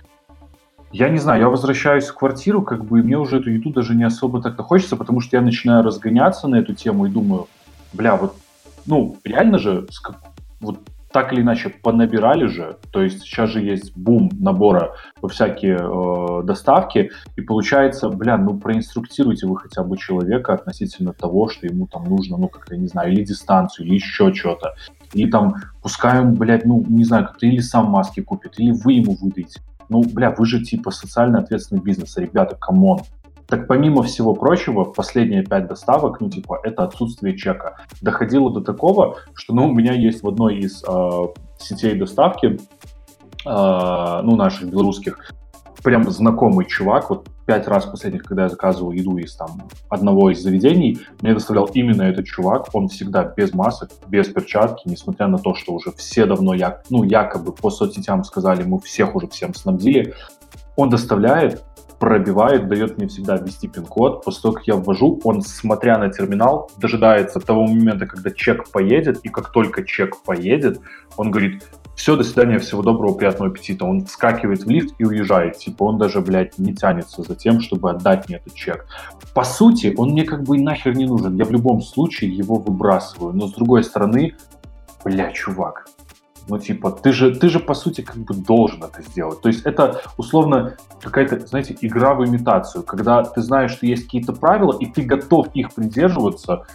Я не знаю, я возвращаюсь в квартиру, как бы, и мне уже эту еду даже не особо так-то хочется, потому что я начинаю разгоняться на эту тему и думаю, бля, вот, ну, реально же, вот так или иначе понабирали же, то есть сейчас же есть бум набора во всякие э, доставки, и получается, бля, ну проинструктируйте вы хотя бы человека относительно того, что ему там нужно, ну как-то, не знаю, или дистанцию, или еще что-то, или там пускай он, блядь, ну не знаю, как-то или сам маски купит, или вы ему выдаете. Ну, бля, вы же типа социально ответственный бизнес, ребята, come on. Так помимо всего прочего, последние пять доставок, ну типа, это отсутствие чека. Доходило до такого, что, ну, у меня есть в одной из э, сетей доставки, э, ну, наших белорусских, прям знакомый чувак, вот пять раз последних, когда я заказывал еду из там одного из заведений, мне доставлял именно этот чувак, он всегда без масок, без перчатки, несмотря на то, что уже все давно, я, ну, якобы по соцсетям сказали, мы всех уже всем снабдили, он доставляет, пробивает, дает мне всегда ввести пин-код. После того, как я ввожу, он, смотря на терминал, дожидается того момента, когда чек поедет, и как только чек поедет, он говорит, все, до свидания, всего доброго, приятного аппетита. Он вскакивает в лифт и уезжает. Типа он даже, блядь, не тянется за тем, чтобы отдать мне этот чек. По сути, он мне как бы нахер не нужен. Я в любом случае его выбрасываю. Но с другой стороны, бля, чувак, ну, типа, ты же, ты же, по сути, как бы должен это сделать. То есть это, условно, какая-то, знаете, игра в имитацию, когда ты знаешь, что есть какие-то правила, и ты готов их придерживаться,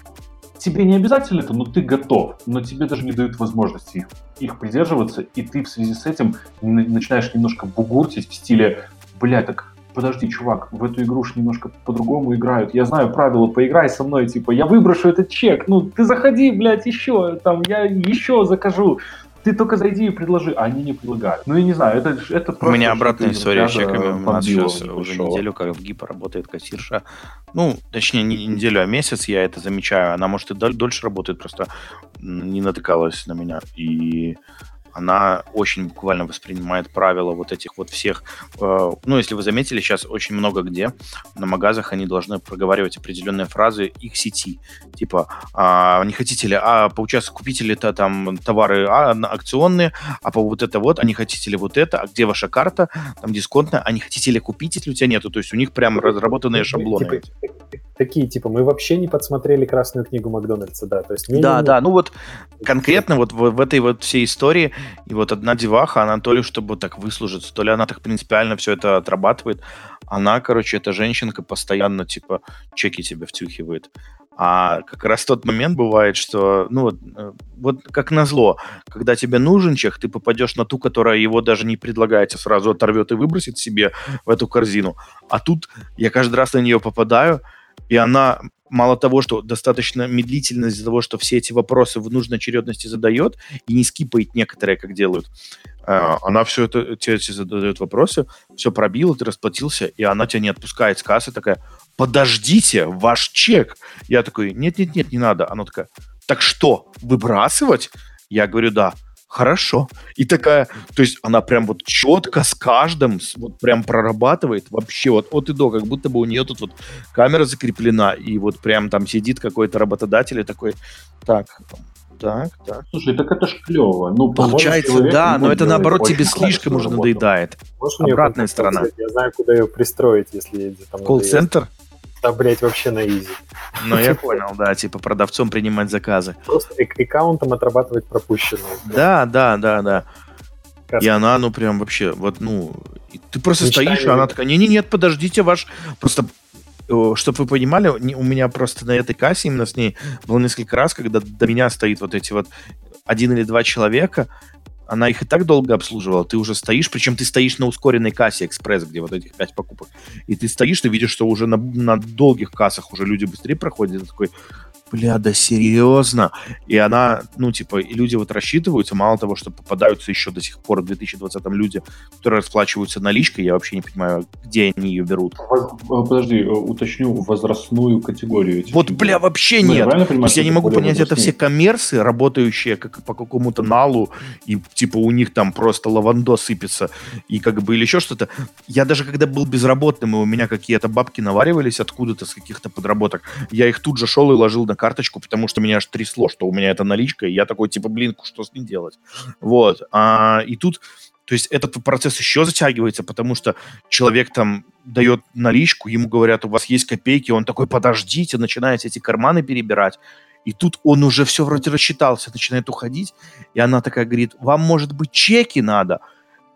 тебе не обязательно это, но ты готов, но тебе даже не дают возможности их, их придерживаться, и ты в связи с этим начинаешь немножко бугуртить в стиле, бля, так подожди, чувак, в эту игру немножко по-другому играют. Я знаю правила, поиграй со мной, типа, я выброшу этот чек, ну, ты заходи, блядь, еще, там, я еще закажу ты только зайди и предложи, а они не предлагают. Ну, я не знаю, это, это просто... У меня обратная история с чеками. У нас сейчас уже неделю, как в ГИП работает кассирша. Ну, точнее, не неделю, а месяц я это замечаю. Она, может, и дольше работает, просто не натыкалась на меня. И она очень буквально воспринимает правила вот этих вот всех. Э, ну, если вы заметили, сейчас очень много где на магазах они должны проговаривать определенные фразы их сети. Типа, а, не хотите ли, а поучаствовать, купите ли -то там товары а, акционные, а по вот это вот, а не хотите ли вот это, а где ваша карта, там дисконтная, а не хотите ли купить, если у тебя нету. То есть у них прям разработанные шаблоны. Типа, такие, типа, мы вообще не подсмотрели красную книгу Макдональдса, да, то есть... Да, да, ну вот конкретно вот в, в этой вот всей истории, и вот одна деваха, она то ли чтобы так выслужиться, то ли она так принципиально все это отрабатывает, она, короче, эта женщинка постоянно, типа, чеки тебе втюхивает. А как раз тот момент бывает, что, ну вот, э, вот как назло, когда тебе нужен чек, ты попадешь на ту, которая его даже не предлагает, а сразу оторвет и выбросит себе в эту корзину. А тут я каждый раз на нее попадаю, и она мало того, что достаточно медлительно из-за того, что все эти вопросы в нужной очередности задает и не скипает некоторые, как делают, а, она все это, тебе задает вопросы, все пробила, ты расплатился, и она тебя не отпускает с кассы, такая, подождите, ваш чек. Я такой, нет-нет-нет, не надо. Она такая, так что, выбрасывать? Я говорю, да хорошо. И такая, то есть она прям вот четко с каждым вот прям прорабатывает вообще вот от и до, как будто бы у нее тут вот камера закреплена, и вот прям там сидит какой-то работодатель и такой, так, так, так. Слушай, так это ж клево. Ну, Получается, да, но это наоборот тебе слишком уже надоедает. Можешь Обратная сторона. Я знаю, куда ее пристроить, если там Колл-центр? Да, блядь, вообще на изи. Ну, я понял, да, типа продавцом принимать заказы. Просто аккаунтом отрабатывать пропущенные. Да, да, да, да. И она, ну, прям вообще, вот, ну, ты просто стоишь, и она такая, не-не, нет, подождите, ваш... Просто чтобы вы понимали, у меня просто на этой кассе именно с ней было несколько раз, когда до меня стоит вот эти вот один или два человека, она их и так долго обслуживала, ты уже стоишь, причем ты стоишь на ускоренной кассе экспресс, где вот этих пять покупок, и ты стоишь, ты видишь, что уже на, на долгих кассах уже люди быстрее проходят, и такой, бля, да серьезно? И она, ну, типа, и люди вот рассчитываются, мало того, что попадаются еще до сих пор в 2020-м люди, которые расплачиваются наличкой, я вообще не понимаю, где они ее берут. Подожди, э, уточню возрастную категорию. Вот, бля, вообще ну, нет. Я То есть я не могу понять, это все коммерсы, работающие как по какому-то налу, и типа у них там просто лавандо сыпется, и как бы или еще что-то. Я даже когда был безработным, и у меня какие-то бабки наваривались откуда-то с каких-то подработок, я их тут же шел и ложил на карточку, потому что меня аж трясло, что у меня это наличка, и я такой, типа, блин, что с ней делать? Вот. А, и тут, то есть этот процесс еще затягивается, потому что человек там дает наличку, ему говорят, у вас есть копейки, он такой, подождите, начинает эти карманы перебирать, и тут он уже все вроде рассчитался, начинает уходить, и она такая говорит, вам, может быть, чеки надо?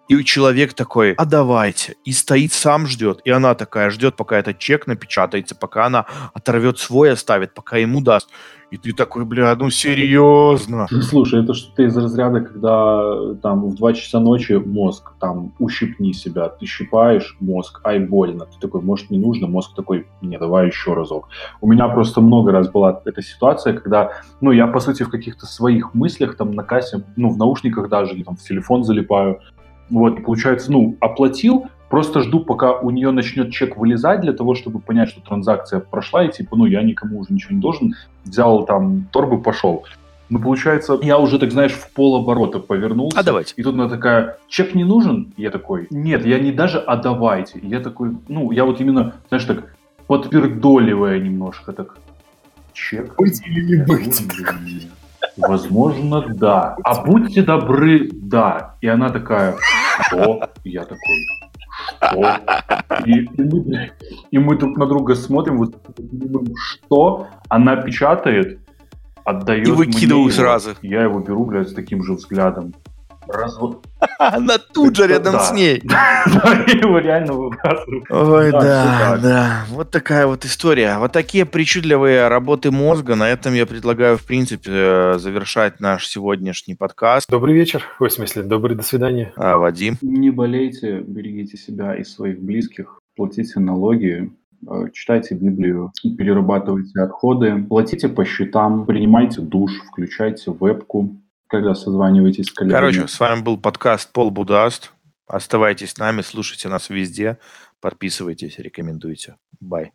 И человек такой, а давайте. И стоит сам ждет. И она такая ждет, пока этот чек напечатается, пока она оторвет свой, оставит, пока ему даст. И ты такой, бля, ну серьезно. Слушай, это что-то из разряда, когда там в 2 часа ночи мозг, там, ущипни себя, ты щипаешь мозг, ай, больно. Ты такой, может, не нужно? Мозг такой, не, давай еще разок. У меня просто много раз была эта ситуация, когда, ну, я, по сути, в каких-то своих мыслях, там, на кассе, ну, в наушниках даже, или там в телефон залипаю, вот, получается, ну, оплатил, просто жду, пока у нее начнет чек вылезать для того, чтобы понять, что транзакция прошла, и типа, ну, я никому уже ничего не должен, взял там торбы, пошел. Ну, получается, я уже, так знаешь, в полоборота повернулся. А давайте. И тут она такая, чек не нужен? я такой, нет, я не даже, а давайте. Я такой, ну, я вот именно, знаешь, так, подпердоливая немножко, так, чек. Быть или не быть? Возможно, да. А будьте добры, да. И она такая, что? И я такой, что? И, и, мы, и мы друг на друга смотрим, вот, что? Она печатает, отдает И выкидываю мне сразу. Я его беру, блядь, с таким же взглядом. Развод. Она тут же рядом с ней. его реально выбрасывают. Ой, да, да. Вот такая вот история. Вот такие причудливые работы мозга. На этом я предлагаю, в принципе, э, завершать наш сегодняшний подкаст. Добрый вечер. В смысле, добрый до свидания. А, Вадим? Не болейте, берегите себя и своих близких. платите налоги, э, читайте Библию, перерабатывайте отходы, платите по счетам, принимайте душ, включайте вебку, когда созваниваетесь с коллегами. Короче, с вами был подкаст Пол Будаст. Оставайтесь с нами, слушайте нас везде, подписывайтесь, рекомендуйте. Бай.